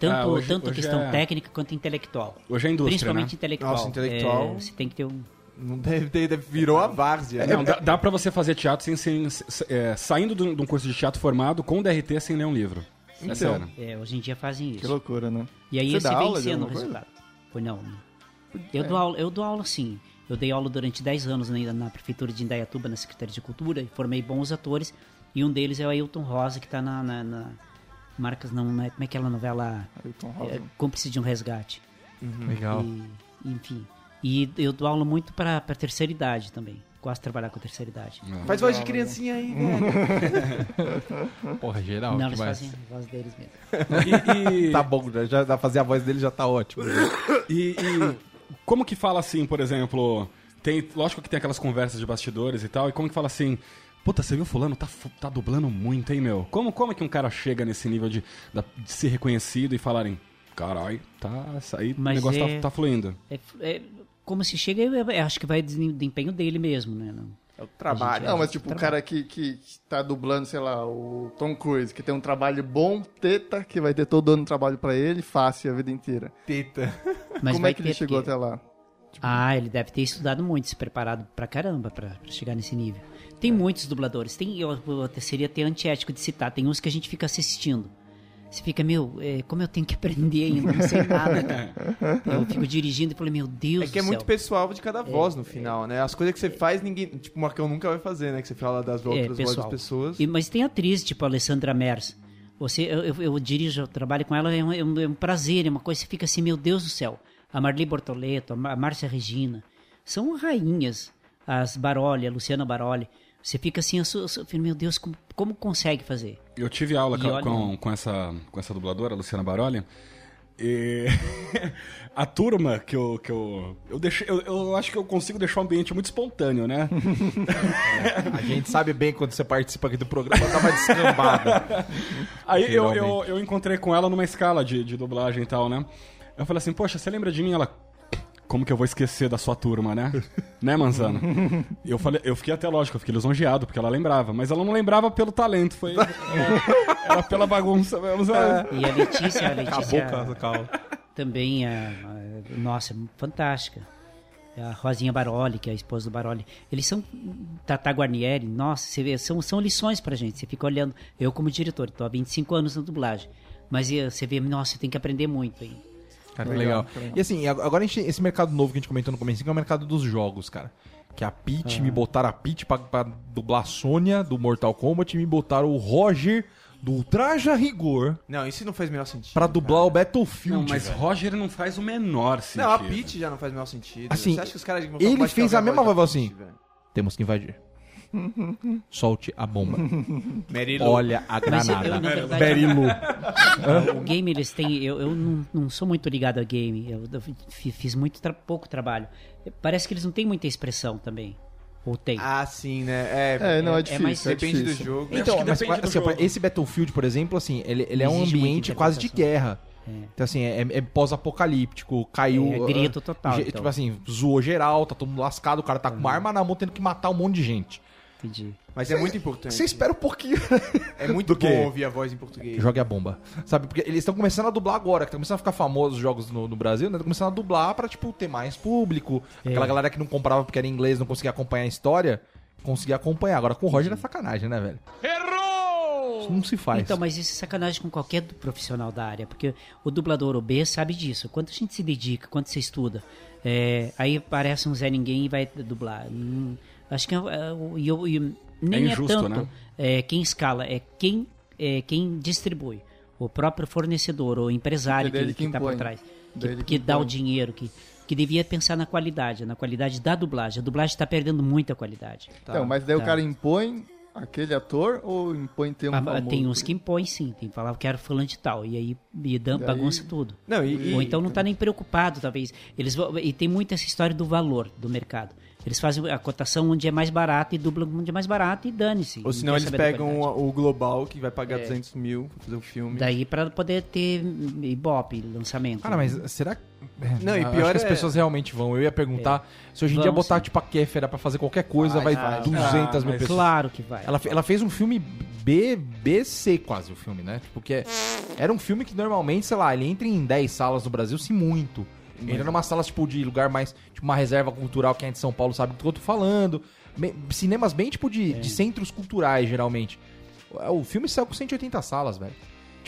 Tanto, Ah, hoje- tanto hoje questão é- técnica quanto intelectual. Hoje é indústria, Principalmente né? intelectual. Nossa, intelectual- É, você tem que ter um. Não deve ter, deve- virou a várzea. Não, dá, dá pra você fazer teatro sem, sem- se- é, saindo de um curso de teatro formado com DRT sem ler um livro. É sério. É, hoje em dia fazem Que isso. loucura, né? E aí Você dá vem sendo o resultado. Pois não. Eu, dou aula, eu dou aula sim. Eu dei aula durante 10 anos na, na prefeitura de Indaiatuba, na Secretaria de Cultura, e formei bons atores. E um deles é o Ailton Rosa, que está na, na, na Marcas, não, não é, como é aquela novela Ailton Rosa. é, Cúmplice de um Resgate. Legal. E, enfim. E eu dou aula muito para a terceira idade também. Gosto de trabalhar com a terceira idade. Faz voz de criancinha aí, velho. Porra, geral. não, que eles mais? fazem a voz deles mesmo. E, e- Tá bom, já, já dá pra fazer a voz dele já tá ótimo. E, e como que fala assim, por exemplo, tem, lógico que tem aquelas conversas de bastidores e tal, e como que fala assim, puta, você viu fulano, tá, tá dublando muito, hein, meu? Como, como é que um cara chega nesse nível de, de ser reconhecido e falarem, carai, tá, isso aí, o negócio é- tá, tá fluindo. É, é, como se chega, eu, eu acho que vai do empenho dele mesmo, né? Não- É o trabalho. Não, mas tipo, o cara que, que tá dublando, sei lá, o Tom Cruise, que tem um trabalho bom, teta, que vai ter todo ano trabalho pra ele, fácil a vida inteira. Teta. Mas Como é que ele chegou que- até lá? Ah, ele deve ter estudado muito, se preparado pra caramba pra, pra chegar nesse nível. Tem muitos dubladores. Tem, eu, eu seria até antiético de citar. Tem uns que a gente fica assistindo. Você fica, meu, é, como eu tenho que aprender ainda? Não sei nada, cara. Eu fico dirigindo e falo, meu Deus É que é muito pessoal de cada voz no final, né? As coisas que você faz, ninguém. Tipo, o Marcão nunca vai fazer, né? Que você fala das É, outras vozes das pessoas. E- mas tem atriz, tipo a Alessandra Mers. Você, eu, eu, eu dirijo, eu trabalho com ela, é um, é um- é um prazer, é uma coisa, você fica assim, meu Deus do céu. A Marli Bortoleto, a Márcia Regina, são rainhas. As Baroli, a Luciana Baroli. Você fica assim, eu sou, eu sou- meu Deus, como, como consegue fazer? Eu tive aula E com, olha- com, com essa, com essa dubladora, Luciana Baroli. E a turma que eu. Que eu, eu, deixei, eu, eu acho que eu consigo deixar o ambiente muito espontâneo, né? A gente sabe bem quando você participa aqui do programa, dá uma descambada. Aí eu, eu, eu encontrei com ela numa escala de, de dublagem e tal, né? Eu falei assim, poxa, você lembra de mim? Ela. Como que eu vou esquecer da sua turma, né? né, Manzano? Eu falei, eu fiquei até lógico, eu fiquei lisonjeado, porque ela lembrava, mas ela não lembrava pelo talento, foi. Era pela bagunça mesmo, sabe? E a Letícia, a Letícia Acabou, calma. também, a, a- nossa, fantástica. A Rosinha Baroli, que é a esposa do Baroli. Eles são Tata Guarnieri, nossa, você vê, são, são lições pra gente. Você fica olhando, eu como diretor, estou há 25 anos na dublagem. Mas eh, você vê, nossa, você tem que aprender muito aí. Cara, que legal. legal. E assim, ag- agora gente, esse mercado novo que a gente comentou no começo, que é o mercado dos jogos, cara. Que a Peach, me botaram a Peach pra, pra dublar a Sônia do Mortal Kombat e me botaram o Roger do Traja Rigor Não, isso não faz o menor sentido. pra dublar o Battlefield. Não, mas velho. Roger não faz o menor sentido. Não, a Peach já não faz o menor sentido. Assim, Você acha que os caras de Mortal ele Kombat fez a mesma voz da assim. Temos que invadir. Solte a bomba. Olha a eu, eu, granada. na verdade, Berilu. o game eles têm. Eu, eu não, não sou muito ligado a game. Eu, eu fi- fiz muito tra- pouco trabalho. Parece que eles não têm muita expressão também. Ou tem? Ah, sim, né? É, É, não, é é difícil. mais- é depende do difícil. jogo. Eu Então, acho que mas, depende do assim, jogo. esse Battlefield, por exemplo, assim, ele, ele é um ambiente quase de guerra. Então, assim, é, é pós-apocalíptico, caiu... É grito ah, total, ge- então. Tipo assim, zoou geral, tá todo mundo lascado, o cara tá com uma arma na mão tendo que matar um monte de gente. Entendi. Mas é muito importante. Você espera um pouquinho. É muito bom quê? ouvir a voz em português. Jogue a bomba. Sabe? Porque eles estão começando a dublar agora, que estão começando a ficar famosos os jogos no, no Brasil, né? Estão começando a dublar pra, tipo, ter mais público. É. Aquela galera que não comprava porque era inglês, não conseguia acompanhar a história, conseguia acompanhar. Agora com o Roger é sacanagem, né, velho? Errou! Isso não se faz. Então, mas isso é sacanagem com qualquer profissional da área, porque o dublador OB sabe disso. Quanto a gente se dedica, quanto você estuda. É, aí aparece um Zé Ninguém e vai dublar. Hum, acho que é, é, o- eu- e nem é, injusto, tanto né? é, quem escala, é quem, é quem distribui. O próprio fornecedor, o empresário é que que está por trás. Que, que que dá o dinheiro, que, que devia pensar na qualidade, na qualidade da dublagem. A dublagem está perdendo muita qualidade. Então, mas daí o tá. cara impõe aquele ator ou impõe ter um Ah, famoso? tem uns que impõem sim, tem que falar que era fulano de tal, e aí e dan- E aí- bagunça tudo. Não, e, e- Ou então não tá nem preocupado, talvez. Eles e tem muito essa história do valor do mercado. Eles fazem a cotação onde é mais barato e dublam onde é mais barato e dane-se. Ou Não senão eles da pegam o, global, que vai pagar É. 200 mil pra fazer o filme. Daí pra poder ter ibope, lançamento. Cara, mas será que. Não, e Acho pior que as é- pessoas realmente vão. Eu ia perguntar se hoje em dia Vão, botar sim. tipo a Kéfera pra fazer qualquer coisa vai, vai. 200 Ah, mil mas pessoas. Claro que vai. Ela, ela fez um filme B, BC quase o filme, né? Tipo, que é- era um filme que normalmente, sei lá, ele entra em 10 salas no Brasil, se muito. Entra numa sala, tipo, de lugar mais, tipo, uma reserva cultural, quem é de São Paulo sabe do que eu tô falando. Cinemas bem, tipo, de, É. de centros culturais, geralmente. O filme saiu com 180 salas, velho.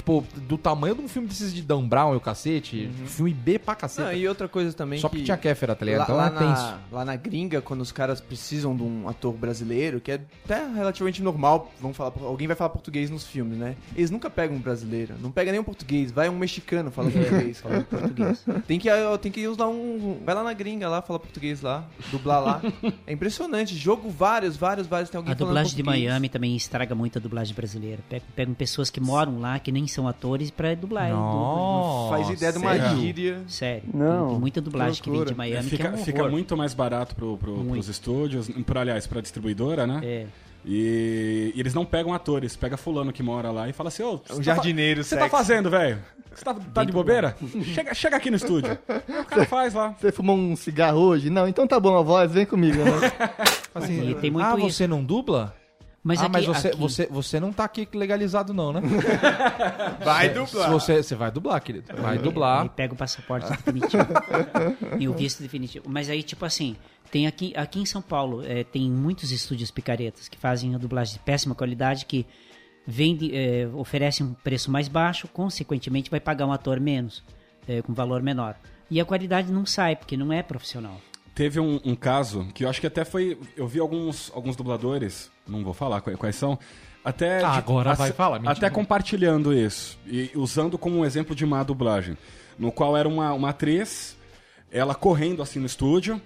Tipo, do tamanho de um filme desses de Dan Brown e o cacete, filme B pra cacete. Não, e outra coisa também Só que... porque tinha Kéfera, tá ligado? Lá, Então lá é tenso. na, lá na gringa, quando os caras precisam de um ator brasileiro, que é até relativamente normal, vão falar, alguém vai falar português nos filmes, né? Eles nunca pegam um brasileiro, não pega nem um português, vai um mexicano falar português. Falando português. Tem que, tem que usar um. Vai lá na gringa lá, fala português lá, dublar lá. É impressionante. Jogo vários, vários, vários. Tem alguém A falando dublagem de português. Miami também estraga muito a dublagem brasileira. Pegam, pegam pessoas que moram lá, que nem são atores, pra dublar. Nossa, Faz ideia de uma sério? gíria. Sério. Não, Tem, muita dublagem que vem de. Miami que é fica, um fica muito mais barato pro, pro, Muito. pros estúdios, pra, aliás, pra distribuidora, né? É. E, e eles não pegam atores, pega fulano que mora lá e fala assim, ô, Um você tá jardineiro, Você tá sexy. fazendo, velho? Você tá, tá de bobeira? chega, chega aqui no estúdio. O cara faz lá. Você fumou um cigarro hoje? Não, então tá bom a voz, vem comigo. Né? Assim, E tem muito ah, isso. você não dubla? Mas ah, aqui, mas você, aqui- você, você não tá aqui legalizado não, né? Vai Se dublar. você, você vai dublar, querido. Vai Aí dublar. pega o passaporte definitivo. e o visto definitivo. Mas aí, tipo assim, tem aqui, aqui em São Paulo, é, tem muitos estúdios picaretas que fazem a dublagem de péssima qualidade, que vende, é, oferecem um preço mais baixo, consequentemente vai pagar um ator menos, é, com valor menor. E a qualidade não sai, porque não é profissional. Teve um, um caso que eu acho que até foi. Eu vi alguns, alguns dubladores, não vou falar quais, são, até. Ah, agora vai falar, mentira. Até compartilhando isso. E usando como um exemplo de má dublagem. No qual era uma, uma atriz, ela correndo assim no estúdio.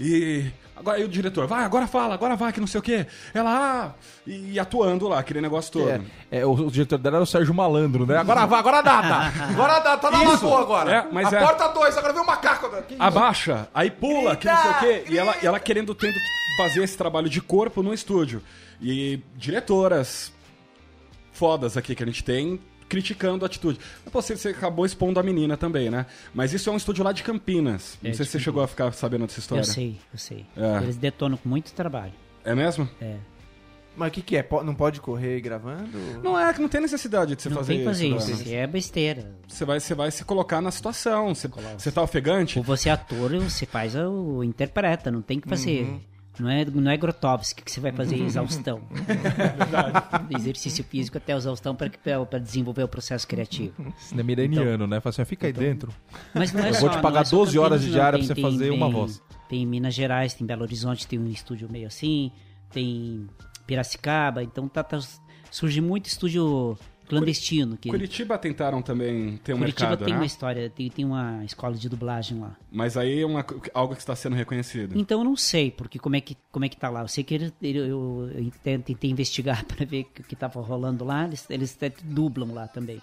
E. Agora aí o diretor, vai, agora fala, agora vai, que não sei o quê. Ela, ah, e, atuando lá, aquele negócio todo. É, é, o, o diretor dela era o Sérgio Malandro, né? Agora vai, agora dá, tá. Agora dá, tá na lagoa agora. É, mas a é. porta dois, agora vem o macaco. isso? abaixa, aí pula, que não sei o quê. E ela, e ela querendo, tendo que fazer esse trabalho de corpo no estúdio. E diretoras fodas aqui que a gente tem criticando a atitude. Pô, Você, você acabou expondo a menina também, né? Mas isso é um estúdio lá de Campinas. Não É, sei se você chegou a ficar sabendo dessa história. Eu sei, eu sei. É. Eles detonam com muito trabalho. É mesmo? É. Mas o que, que é? Não pode correr gravando? Não é, que não tem necessidade de você não fazer tem que fazer isso. isso. É besteira. Você vai, você vai se colocar na situação. Você, você tá ofegante? Ou você é ator, você faz o interpreta, não tem que fazer. Não é, não é Grotowski que você vai fazer exaustão. Exercício físico até exaustão para desenvolver o processo criativo. Cinema iraniano, né? Fala assim, ó, fica aí dentro. Mas não é Eu só, vou te pagar é só 12 horas de diária pra você fazer uma voz. Tem em Minas Gerais, tem Belo Horizonte, tem um estúdio meio assim, tem Piracicaba, então tá, tá- surge muito estúdio clandestino. Que Curitiba tentaram também ter um Curitiba mercado, tem né? uma história, tem, tem uma escola de dublagem lá. Mas aí é uma, algo que está sendo reconhecido. Então eu não sei, porque como é que, como é que tá lá. Eu sei que ele, ele- eu, eu tentei, investigar para ver o que estava rolando lá, eles, eles até dublam lá também.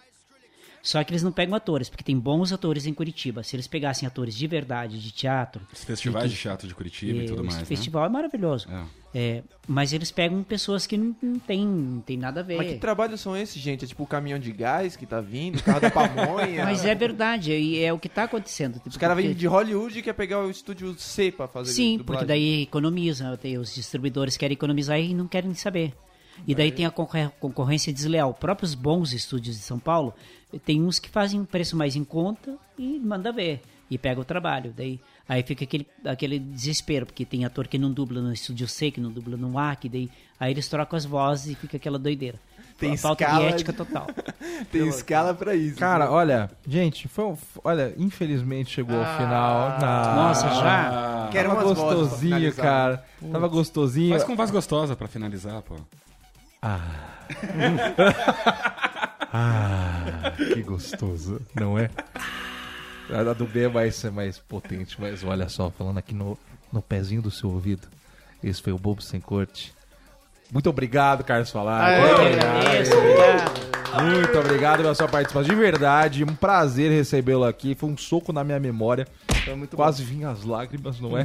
Só que eles não pegam atores, porque tem bons atores em Curitiba. Se eles pegassem atores de verdade, de teatro. Os festivais e de que- teatro de Curitiba e é, tudo o mais, né? festival é maravilhoso. É. É, mas eles pegam pessoas que não, não tem, não tem nada a ver. Mas que trabalhos são esses, gente? É tipo o caminhão de gás que tá vindo, o carro da pamonha. Mas é verdade, e é o que está acontecendo. Os caras vêm de Hollywood e quer pegar o estúdio C pra fazer Sim, dublagem. porque daí economiza. tem- Os distribuidores querem economizar e não querem saber. E daí tem a concorrência desleal. Próprios bons estúdios de São Paulo, tem uns que fazem um preço mais em conta e manda ver. E pega o trabalho. Daí, aí fica aquele, aquele desespero, porque tem ator que não dubla no estúdio C, que não dubla no A, que daí aí eles trocam as vozes e fica aquela doideira. Tem falta de escala ética total. Tem escala pra isso. Cara, olha, gente, foi um, olha, infelizmente chegou ao final. Ah, Nossa, já? Quero Tava gostosinho, cara. Tava gostosinho. Mas com voz gostosa pra finalizar, pô. Ah, que gostoso, não é? A do B é mais, é mais potente, mas olha só, falando aqui no, no pezinho do seu ouvido. Esse foi o Bobo Sem Corte. Muito obrigado, Carlos Falar. Aê! Muito obrigado. agradeço, obrigado. Muito obrigado pela sua participação. De verdade, um prazer recebê-lo aqui. Foi um soco na minha memória. Foi muito Quase vinha as lágrimas, não é?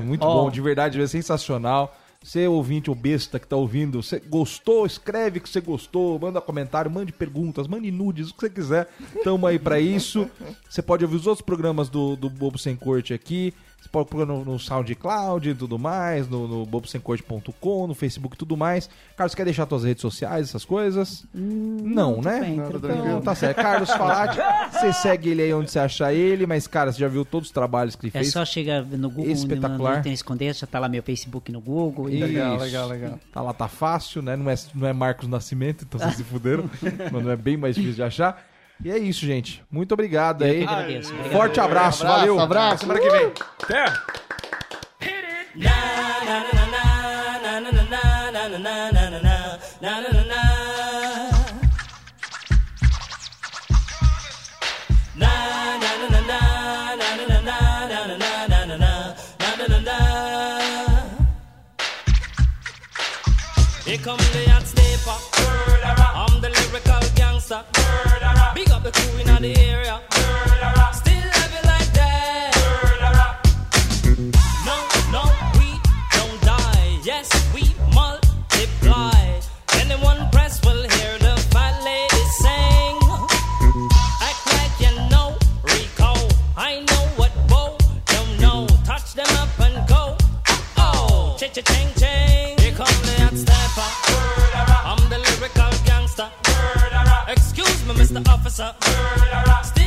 Muito Ó. bom, de verdade, é sensacional. Você, ouvinte ou besta que tá ouvindo, você gostou, escreve que você gostou, manda comentário, mande perguntas, mande nudes, o que você quiser. Tamo aí pra isso. Você pode ouvir os outros programas do, do Bobo Sem Corte aqui. Você pode procurar no, no SoundCloud e tudo mais, no, no bobosemcorte.com, no Facebook e tudo mais. Carlos, quer deixar suas redes sociais, essas coisas? não, né? bem, tranquilo. tá certo. Carlos Falati, você segue ele aí onde você achar ele, mas, cara, você já viu todos os trabalhos que ele É fez? só chegar no Google, Espetacular. não tem esconder, já tá lá meu Facebook no Google. E... Legal, Isso. legal, legal. Tá lá, tá fácil, né? Não é, não é Marcos Nascimento, então vocês se fuderam. mas não é bem mais difícil de achar. E é isso, gente. Muito obrigado aí. agradeço. Obrigado. Forte abraço, Abraço, valeu. abraço. Semana que vem. Até! Gangster. Big up the crew in the area. Murderer. Still it like that. Murderer. No, no, we don't die. Yes, we multiply. Anyone press will hear the fat lady sing. Act like you know Rico. I know what Bo don't know. Touch them up and go. Oh, cha cha Excuse me, Mr. Officer. Still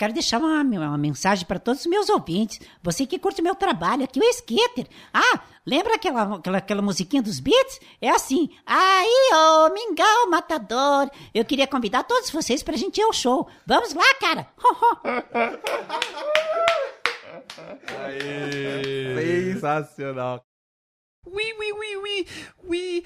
quero deixar uma, uma mensagem para todos os meus ouvintes. Você que curte meu trabalho aqui, o skater Ah, lembra aquela, aquela, aquela musiquinha dos Beats? É assim. Aí, ô, oh, Mingau Matador. Eu queria convidar todos vocês para a gente ir ao show. Vamos lá, cara. Sensacional. Ui, ui, ui, ui, ui.